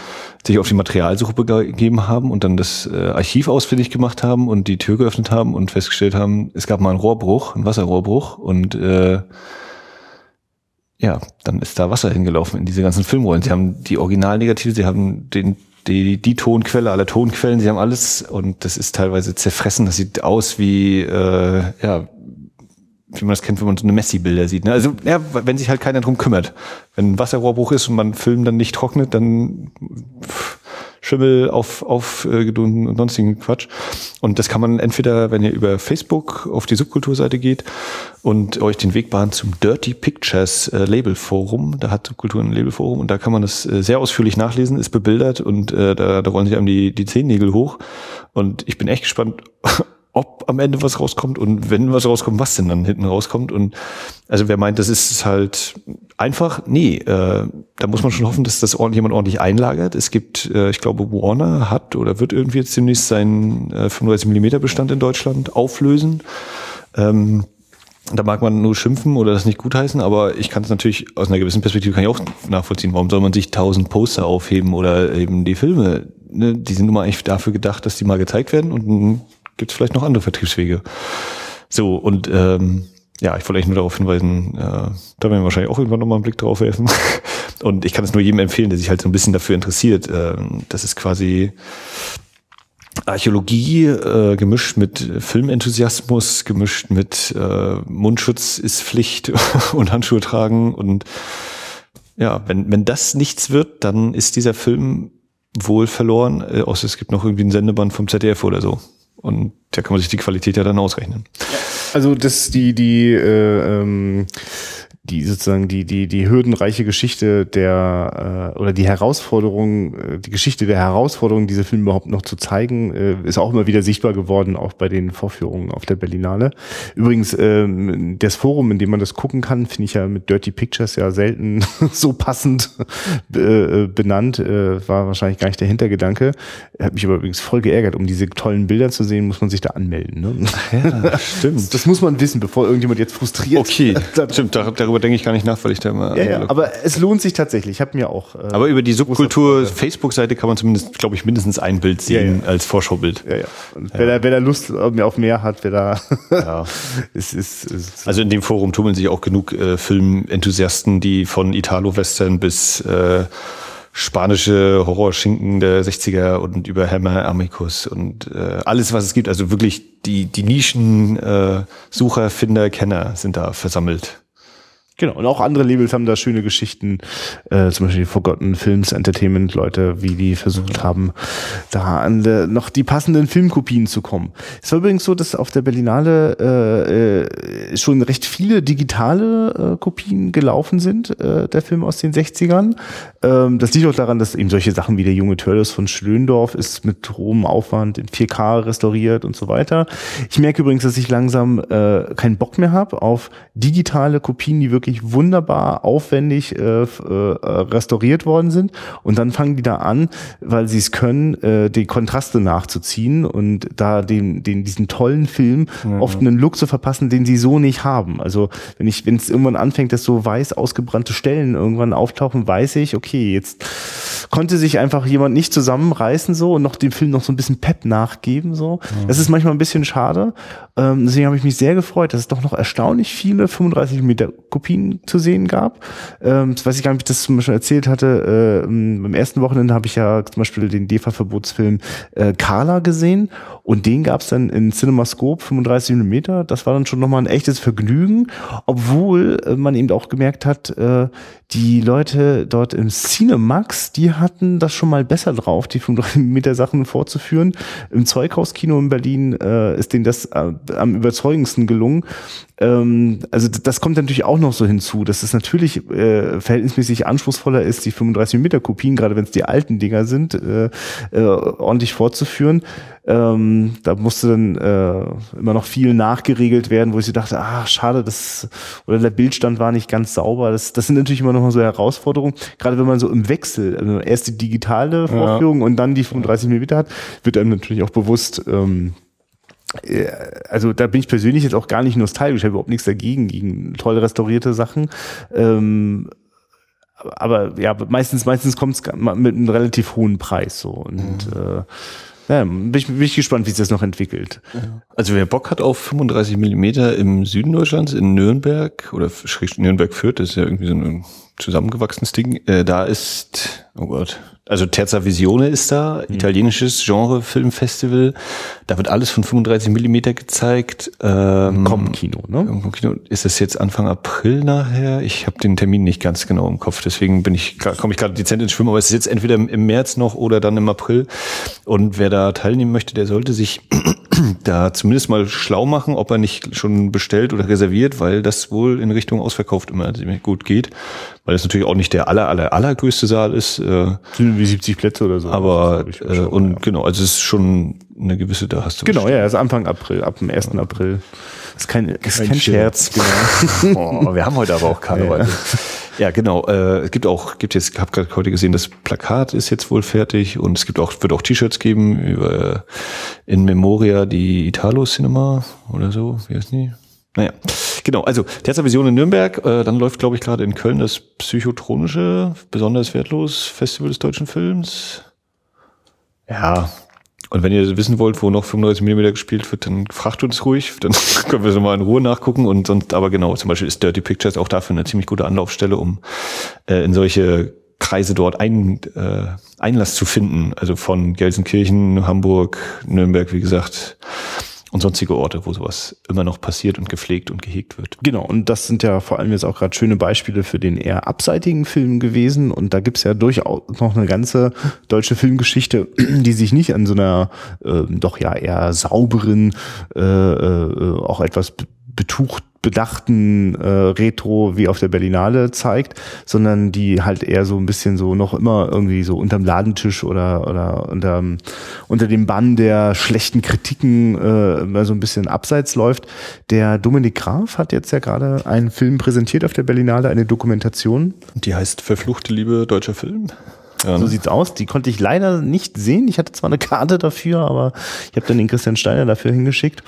sich auf die Materialsuche begeben haben und dann das äh, Archiv ausfindig gemacht haben und die Tür geöffnet haben und festgestellt haben, es gab mal einen Rohrbruch, einen Wasserrohrbruch und äh, ja, dann ist da Wasser hingelaufen in diese ganzen Filmrollen. Sie haben die Originalnegative, sie haben den die, die Tonquelle aller Tonquellen, sie haben alles und das ist teilweise zerfressen. Das sieht aus wie äh, ja wie man das kennt, wenn man so eine Messi-Bilder sieht. Ne? Also ja, wenn sich halt keiner drum kümmert. Wenn ein Wasserrohrbruch ist und man Film dann nicht trocknet, dann Schimmel auf, auf äh, und sonstigen Quatsch. Und das kann man entweder, wenn ihr über Facebook auf die Subkulturseite geht und euch den Weg bahnt zum Dirty Pictures äh, Label Forum, da hat Subkultur ein Label Forum und da kann man das äh, sehr ausführlich nachlesen, ist bebildert und äh, da, da rollen sich einem die, die Zehennägel hoch. Und ich bin echt gespannt, ob am Ende was rauskommt und wenn was rauskommt, was denn dann hinten rauskommt. Und also wer meint, das ist halt einfach, nee, äh, da muss man schon hoffen, dass das ordentlich, jemand ordentlich einlagert. Es gibt, äh, ich glaube, Warner hat oder wird irgendwie jetzt demnächst seinen äh, 35 Millimeter Bestand in Deutschland auflösen. Ähm, da mag man nur schimpfen oder das nicht gutheißen, aber ich kann es natürlich aus einer gewissen Perspektive kann ich auch nachvollziehen. Warum soll man sich tausend Poster aufheben oder eben die Filme? Ne? Die sind nun mal eigentlich dafür gedacht, dass die mal gezeigt werden und gibt es vielleicht noch andere Vertriebswege. So, und ähm, ja, ich wollte eigentlich nur darauf hinweisen, äh, da werden wir wahrscheinlich auch irgendwann nochmal einen Blick drauf werfen. <laughs> Und ich kann es nur jedem empfehlen, der sich halt so ein bisschen dafür interessiert. Äh, das ist quasi Archäologie äh, gemischt mit Filmenthusiasmus, gemischt mit äh, Mundschutz ist Pflicht <laughs> und Handschuhe tragen. Und ja, wenn, wenn das nichts wird, dann ist dieser Film wohl verloren, äh, außer es gibt noch irgendwie einen Sendeband vom ZDF oder so. Und da kann man sich die Qualität ja dann ausrechnen. Also das die die äh, ähm, die sozusagen die die die hürdenreiche Geschichte der äh, oder die Herausforderung äh, die Geschichte der Herausforderung diese Filme überhaupt noch zu zeigen äh, ist auch immer wieder sichtbar geworden auch bei den Vorführungen auf der Berlinale. Übrigens ähm, das Forum in dem man das gucken kann finde ich ja mit Dirty Pictures ja selten <laughs> so passend äh, benannt äh, war wahrscheinlich gar nicht der Hintergedanke. Hat mich aber übrigens voll geärgert um diese tollen Bilder zu sehen muss man sich da anmelden ne? Ja, <laughs> stimmt. Das muss man wissen bevor irgendjemand jetzt frustriert okay <laughs> stimmt darüber denke ich gar nicht nach, weil ich da immer. Ja, ja, aber es lohnt sich tatsächlich. Ich habe mir auch. Äh, aber über die Subkultur Facebook-Seite kann man zumindest, glaube ich, mindestens ein Bild sehen ja, als Vorschaubild. Ja, ja. Und wer, da, wer da Lust auf mehr hat, wer da. ja. <laughs> ist, ist, ist, also in dem Forum tummeln sich auch genug äh, Filmenthusiasten, die von Italo-Western bis äh, spanische Horrorschinken der 60er und über Hammer, Amicus und äh, alles, was es gibt. Also wirklich die, die Nischen, äh, Sucher, Finder, Kenner sind da versammelt. Genau, und auch andere Labels haben da schöne Geschichten, äh, zum Beispiel die Forgotten Films Entertainment Leute, wie die versucht haben, da an de, noch die passenden Filmkopien zu kommen. Es war übrigens so, dass auf der Berlinale äh, äh, schon recht viele digitale äh, Kopien gelaufen sind, äh, der Film aus den 60ern. Ähm, das liegt auch daran, dass eben solche Sachen wie der junge Törles von Schlöndorf ist mit hohem Aufwand in 4K restauriert und so weiter. Ich merke übrigens, dass ich langsam äh, keinen Bock mehr habe auf digitale Kopien, die wirklich wirklich wunderbar aufwendig äh, äh, restauriert worden sind. Und dann fangen die da an, weil sie es können, äh, die Kontraste nachzuziehen und da den, den diesen tollen Film mhm. oft einen Look zu verpassen, den sie so nicht haben. Also wenn ich, wenn es irgendwann anfängt, dass so weiß ausgebrannte Stellen irgendwann auftauchen, weiß ich, okay, jetzt konnte sich einfach jemand nicht zusammenreißen so und noch dem Film noch so ein bisschen Pep nachgeben so. Mhm. Das ist manchmal ein bisschen schade. Ähm, deswegen habe ich mich sehr gefreut, dass es doch noch erstaunlich viele 35 Meter Kopien zu sehen gab. Ähm, weiß ich gar nicht, ob ich das zum Beispiel erzählt hatte. Äh, beim ersten Wochenende habe ich ja zum Beispiel den DEFA-Verbotsfilm äh, Carla gesehen und den gab es dann in CinemaScope 35 Millimeter. Das war dann schon nochmal ein echtes Vergnügen, obwohl äh, man eben auch gemerkt hat, äh, die Leute dort im Cinemax, die hatten das schon mal besser drauf, die 35 Meter Sachen vorzuführen. Im Zeughauskino in Berlin äh, ist denen das am überzeugendsten gelungen. Ähm, also das kommt natürlich auch noch so hinzu, dass es natürlich verhältnismäßig anspruchsvoller ist, die 35 Meter Kopien, gerade wenn es die alten Dinger sind, ordentlich fortzuführen. Ähm, da musste dann äh, immer noch viel nachgeregelt werden, wo ich so dachte, ah, schade, das oder der Bildstand war nicht ganz sauber. Das, das sind natürlich immer noch mal so Herausforderungen. Gerade wenn man so im Wechsel, also erst die digitale Vorführung ja. und dann die 35 mm hat, wird einem natürlich auch bewusst, ähm, äh, also da bin ich persönlich jetzt auch gar nicht nostalgisch, ich habe überhaupt nichts dagegen, gegen toll restaurierte Sachen. Ähm, aber ja, meistens, meistens kommt es mit einem relativ hohen Preis so. Und mhm. äh, ja, bin ich, bin ich gespannt, wie sich das noch entwickelt. Also wer Bock hat auf 35 Millimeter im Süden Deutschlands, in Nürnberg oder Nürnberg führt, das ist ja irgendwie so ein zusammengewachsenes Ding, äh, da ist, oh Gott, also Terza Visione ist da, mhm. italienisches Genre-Filmfestival. Da wird alles von 35 Millimeter gezeigt. Ähm, Kino, ne? Kino. Ist das jetzt Anfang April nachher? Ich habe den Termin nicht ganz genau im Kopf, deswegen bin ich komme ich gerade dezent ins Schwimmen, aber es ist jetzt entweder im März noch oder dann im April. Und wer da teilnehmen möchte, der sollte sich <clears throat> da zumindest mal schlau machen, ob er nicht schon bestellt oder reserviert, weil das wohl in Richtung ausverkauft immer ziemlich gut geht. Weil das natürlich auch nicht der aller, aller, allergrößte Saal ist. Äh, wie 70 Plätze oder so. Aber, äh, und ja. genau, also es ist schon eine gewisse, da hast du. Genau, ja, also Anfang April, ab dem 1. April. Das ist kein, das ist kein, kein Scherz, genau. <laughs> oh, wir haben heute aber auch Karneval. Ja. Ja, genau. Äh, es gibt auch, gibt jetzt, ich habe gerade heute gesehen, das Plakat ist jetzt wohl fertig und es gibt auch, wird auch T-Shirts geben über in Memoria die Italo Cinema oder so, wie heißt die? Naja, genau. Also Terza Vision in Nürnberg, äh, dann läuft, glaube ich, gerade in Köln das psychotronische, besonders wertlos Festival des deutschen Films. Ja, und wenn ihr wissen wollt, wo noch 35 mm gespielt wird, dann fragt uns ruhig, dann <laughs> können wir so mal in Ruhe nachgucken. Und sonst, aber genau, zum Beispiel ist Dirty Pictures auch dafür eine ziemlich gute Anlaufstelle, um äh, in solche Kreise dort ein, äh, Einlass zu finden. Also von Gelsenkirchen, Hamburg, Nürnberg, wie gesagt, und sonstige Orte, wo sowas immer noch passiert und gepflegt und gehegt wird. Genau, und das sind ja vor allem jetzt auch gerade schöne Beispiele für den eher abseitigen Film gewesen. Und da gibt's ja durchaus noch eine ganze deutsche Filmgeschichte, <clears throat> die sich nicht an so einer äh, doch ja eher sauberen, äh, äh, auch etwas betucht bedachten äh, Retro wie auf der Berlinale zeigt, sondern die halt eher so ein bisschen so noch immer irgendwie so unterm Ladentisch oder oder unter, unter dem Bann der schlechten Kritiken äh, so ein bisschen abseits läuft. Der Dominik Graf hat jetzt ja gerade einen Film präsentiert auf der Berlinale, eine Dokumentation. Die heißt Verfluchte Liebe deutscher Film. Ja, so ne? sieht's aus. Die konnte ich leider nicht sehen. Ich hatte zwar eine Karte dafür, aber ich habe dann den Christian Steiner dafür hingeschickt.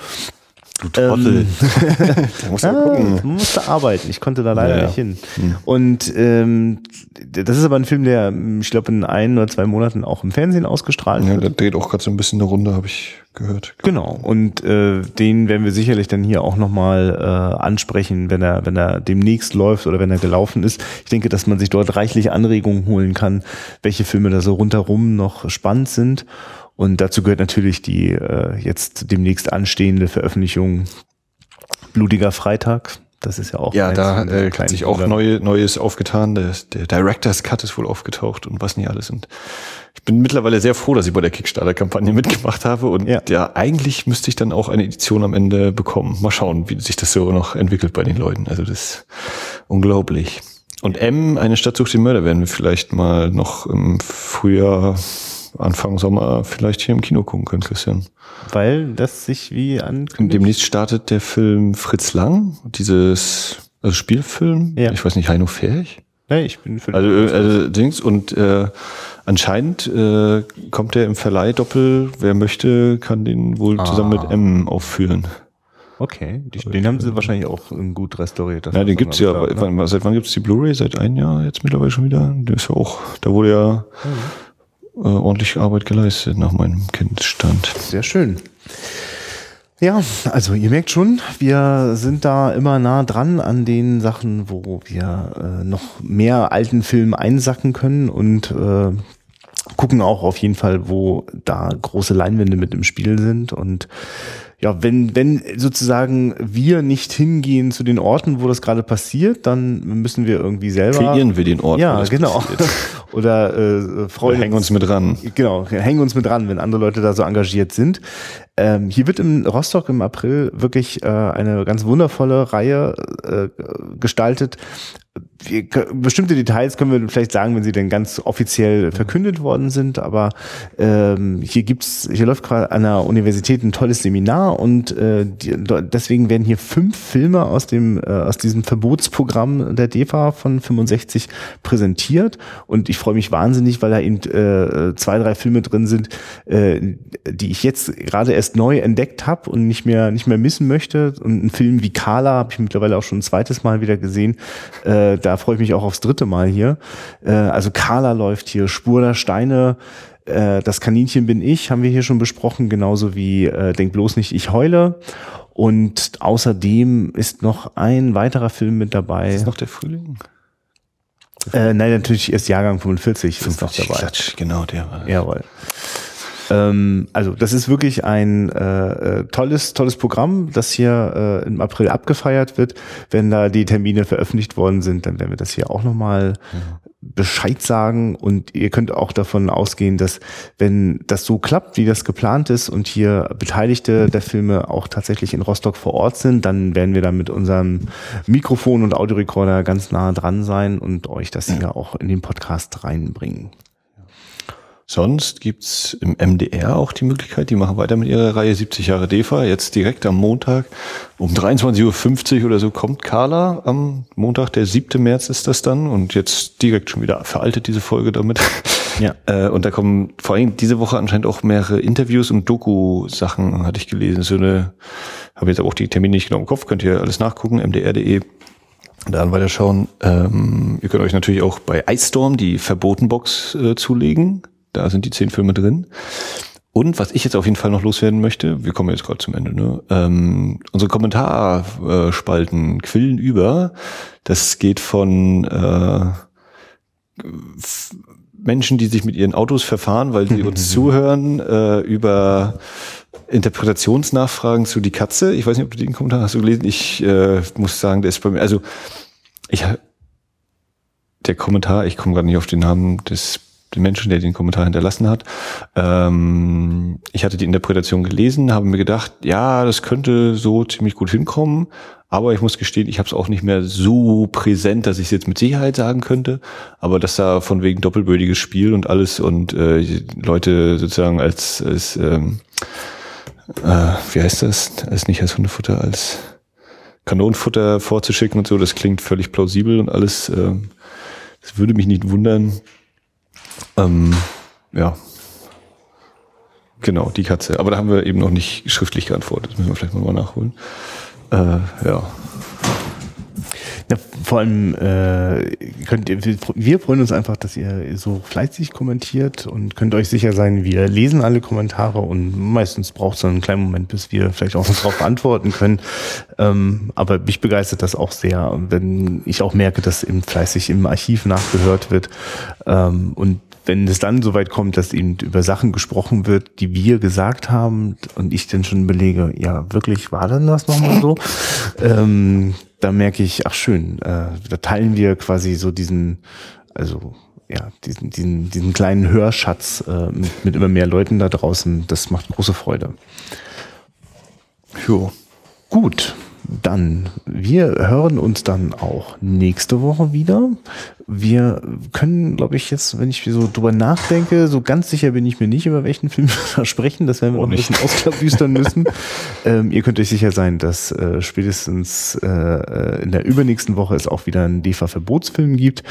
Du Trottel. Ähm, <laughs> da musst du ja, gucken. musste arbeiten. Ich konnte da leider ja, nicht hin. Hm. Und ähm, das ist aber ein Film, der, ich glaube, in ein oder zwei Monaten auch im Fernsehen ausgestrahlt ja, wird. Ja, der dreht auch gerade so ein bisschen eine Runde, habe ich gehört. Genau. Und äh, den werden wir sicherlich dann hier auch nochmal äh, ansprechen, wenn er, wenn er demnächst läuft oder wenn er gelaufen ist. Ich denke, dass man sich dort reichlich Anregungen holen kann, welche Filme da so rundherum noch spannend sind. Und dazu gehört natürlich die äh, jetzt demnächst anstehende Veröffentlichung Blutiger Freitag. Das ist ja auch. Ja, da äh, hat sich auch neue, Neues aufgetan. Der, der Director's Cut ist wohl aufgetaucht und was nicht alles. Und ich bin mittlerweile sehr froh, dass ich bei der Kickstarter-Kampagne <laughs> mitgemacht habe. Und ja. ja, eigentlich müsste ich dann auch eine Edition am Ende bekommen. Mal schauen, wie sich das so noch entwickelt bei den Leuten. Also das ist unglaublich. Und M, eine Stadt sucht den Mörder, werden wir vielleicht mal noch im Frühjahr Anfang Sommer vielleicht hier im Kino gucken können, Christian. Weil das sich wie ankündigt? Demnächst startet der Film Fritz Lang, dieses also Spielfilm. Ja. Ich weiß nicht, Heino Ferch? Nee, ich bin für Also, also Dings und äh, anscheinend äh, kommt der im Verleih Doppel. Wer möchte, kann den wohl ah. zusammen mit M aufführen. Okay, die, den haben sie wahrscheinlich auch gut restauriert. Ja, den gibt's ja. Gesagt, ne? Seit wann gibt's die Blu-ray? Seit einem Jahr jetzt mittlerweile schon wieder. Der ist ja auch, da wurde ja mhm äh, ordentliche Arbeit geleistet nach meinem Kenntnisstand. Sehr schön. Ja, also ihr merkt schon, wir sind da immer nah dran an den Sachen, wo wir äh, noch mehr alten Film einsacken können und äh, gucken auch auf jeden Fall, wo da große Leinwände mit im Spiel sind und ja, wenn, wenn sozusagen wir nicht hingehen zu den Orten, wo das gerade passiert, dann müssen wir irgendwie selber. Kreieren wir den Ort. Ja, genau. <laughs> Oder äh, freuen hängen uns mit ran. Genau, hängen uns mit ran, wenn andere Leute da so engagiert sind. Ähm, hier wird in Rostock im April wirklich äh, eine ganz wundervolle Reihe äh, gestaltet wir, bestimmte Details können wir vielleicht sagen, wenn sie denn ganz offiziell verkündet worden sind, aber ähm, hier gibt's, hier läuft gerade an der Universität ein tolles Seminar und äh, die, deswegen werden hier fünf Filme aus dem äh, aus diesem Verbotsprogramm der DEFA von 65 präsentiert und ich freue mich wahnsinnig, weil da eben äh, zwei, drei Filme drin sind, äh, die ich jetzt gerade erst neu entdeckt habe und nicht mehr nicht mehr missen möchte. Und ein Film wie Carla habe ich mittlerweile auch schon ein zweites Mal wieder gesehen. Äh, da freue ich mich auch aufs dritte Mal hier. Äh, also Carla läuft hier, Spur der Steine, äh, das Kaninchen bin ich, haben wir hier schon besprochen, genauso wie äh, Denk bloß nicht, ich heule. Und außerdem ist noch ein weiterer Film mit dabei. Ist noch der Frühling? Äh, nein, natürlich erst Jahrgang 45 ist noch dabei. Klatsch, genau, der war. Jawohl. Ähm, also das ist wirklich ein äh, äh, tolles, tolles Programm, das hier äh, im April abgefeiert wird. Wenn da die Termine veröffentlicht worden sind, dann werden wir das hier auch nochmal ja. Bescheid sagen. Und ihr könnt auch davon ausgehen, dass wenn das so klappt, wie das geplant ist und hier Beteiligte der Filme auch tatsächlich in Rostock vor Ort sind, dann werden wir da mit unserem Mikrofon und Audiorekorder ganz nah dran sein und euch das hier auch in den Podcast reinbringen. Sonst gibt's im MDR auch die Möglichkeit, die machen weiter mit ihrer Reihe 70 Jahre DEFA. Jetzt direkt am Montag um 23.50 Uhr oder so kommt Carla. Am Montag, der 7. März ist das dann. Und jetzt direkt schon wieder veraltet diese Folge damit. Ja. <laughs> äh, und da kommen vor allem diese Woche anscheinend auch mehrere Interviews und Doku-Sachen, hatte ich gelesen. So eine, habe jetzt auch die Termine nicht genau im Kopf, könnt ihr alles nachgucken, mdr.de. Dann weiterschauen. Ähm, ihr könnt euch natürlich auch bei Ice Storm die Verbotenbox äh, zulegen. Da sind die zehn Filme drin. Und was ich jetzt auf jeden Fall noch loswerden möchte, wir kommen jetzt gerade zum Ende, ne? Ähm, unsere Kommentarspalten quillen über. Das geht von äh, Menschen, die sich mit ihren Autos verfahren, weil sie uns <laughs> zuhören, äh, über Interpretationsnachfragen zu die Katze. Ich weiß nicht, ob du den Kommentar hast du gelesen. Ich äh, muss sagen, der ist bei mir, also ich der Kommentar, ich komme gerade nicht auf den Namen des den Menschen, der den Kommentar hinterlassen hat. Ähm, ich hatte die Interpretation gelesen, habe mir gedacht, ja, das könnte so ziemlich gut hinkommen, aber ich muss gestehen, ich habe es auch nicht mehr so präsent, dass ich es jetzt mit Sicherheit sagen könnte. Aber dass da von wegen doppelbödiges Spiel und alles und äh, Leute sozusagen als, als ähm, äh, wie heißt das? Als nicht als Hundefutter, als Kanonenfutter vorzuschicken und so, das klingt völlig plausibel und alles. Äh, das würde mich nicht wundern, ähm, ja. Genau, die Katze. Aber da haben wir eben noch nicht schriftlich geantwortet. Das müssen wir vielleicht mal nachholen. Äh, ja. Vor allem äh, könnt ihr, wir freuen uns einfach, dass ihr so fleißig kommentiert und könnt euch sicher sein, wir lesen alle Kommentare und meistens braucht es einen kleinen Moment, bis wir vielleicht auch <laughs> darauf antworten können. Ähm, aber mich begeistert das auch sehr, wenn ich auch merke, dass eben fleißig im Archiv nachgehört wird. Ähm, und wenn es dann soweit kommt, dass eben über Sachen gesprochen wird, die wir gesagt haben und ich dann schon belege, ja, wirklich war denn das nochmal so? <laughs> ähm, da merke ich, ach schön, äh, da teilen wir quasi so diesen, also ja, diesen, diesen, diesen kleinen Hörschatz äh, mit, mit immer mehr Leuten da draußen. Das macht große Freude. Jo. Gut dann, wir hören uns dann auch nächste Woche wieder. Wir können, glaube ich, jetzt, wenn ich so drüber nachdenke, so ganz sicher bin ich mir nicht, über welchen Film wir sprechen. Das werden wir oh, noch ein bisschen ausklabüstern müssen. <laughs> ähm, ihr könnt euch sicher sein, dass äh, spätestens äh, äh in der übernächsten Woche es auch wieder einen DEFA-Verbotsfilm gibt.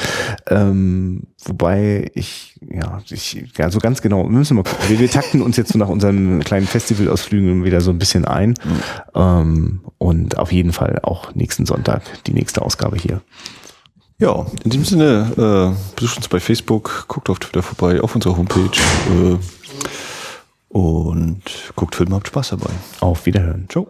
Ähm, wobei ich, ja, ich, ja, so ganz genau, wir müssen mal gucken. Wir, wir takten uns jetzt so nach unseren kleinen Festivalausflügen wieder so ein bisschen ein. Mhm. Ähm, und auf jeden Fall auch nächsten Sonntag die nächste Ausgabe hier. Ja, in diesem Sinne, äh, besucht uns bei Facebook, guckt auf Twitter vorbei, auf unserer Homepage äh, und guckt Filme, habt Spaß dabei. Auf Wiederhören. Ciao.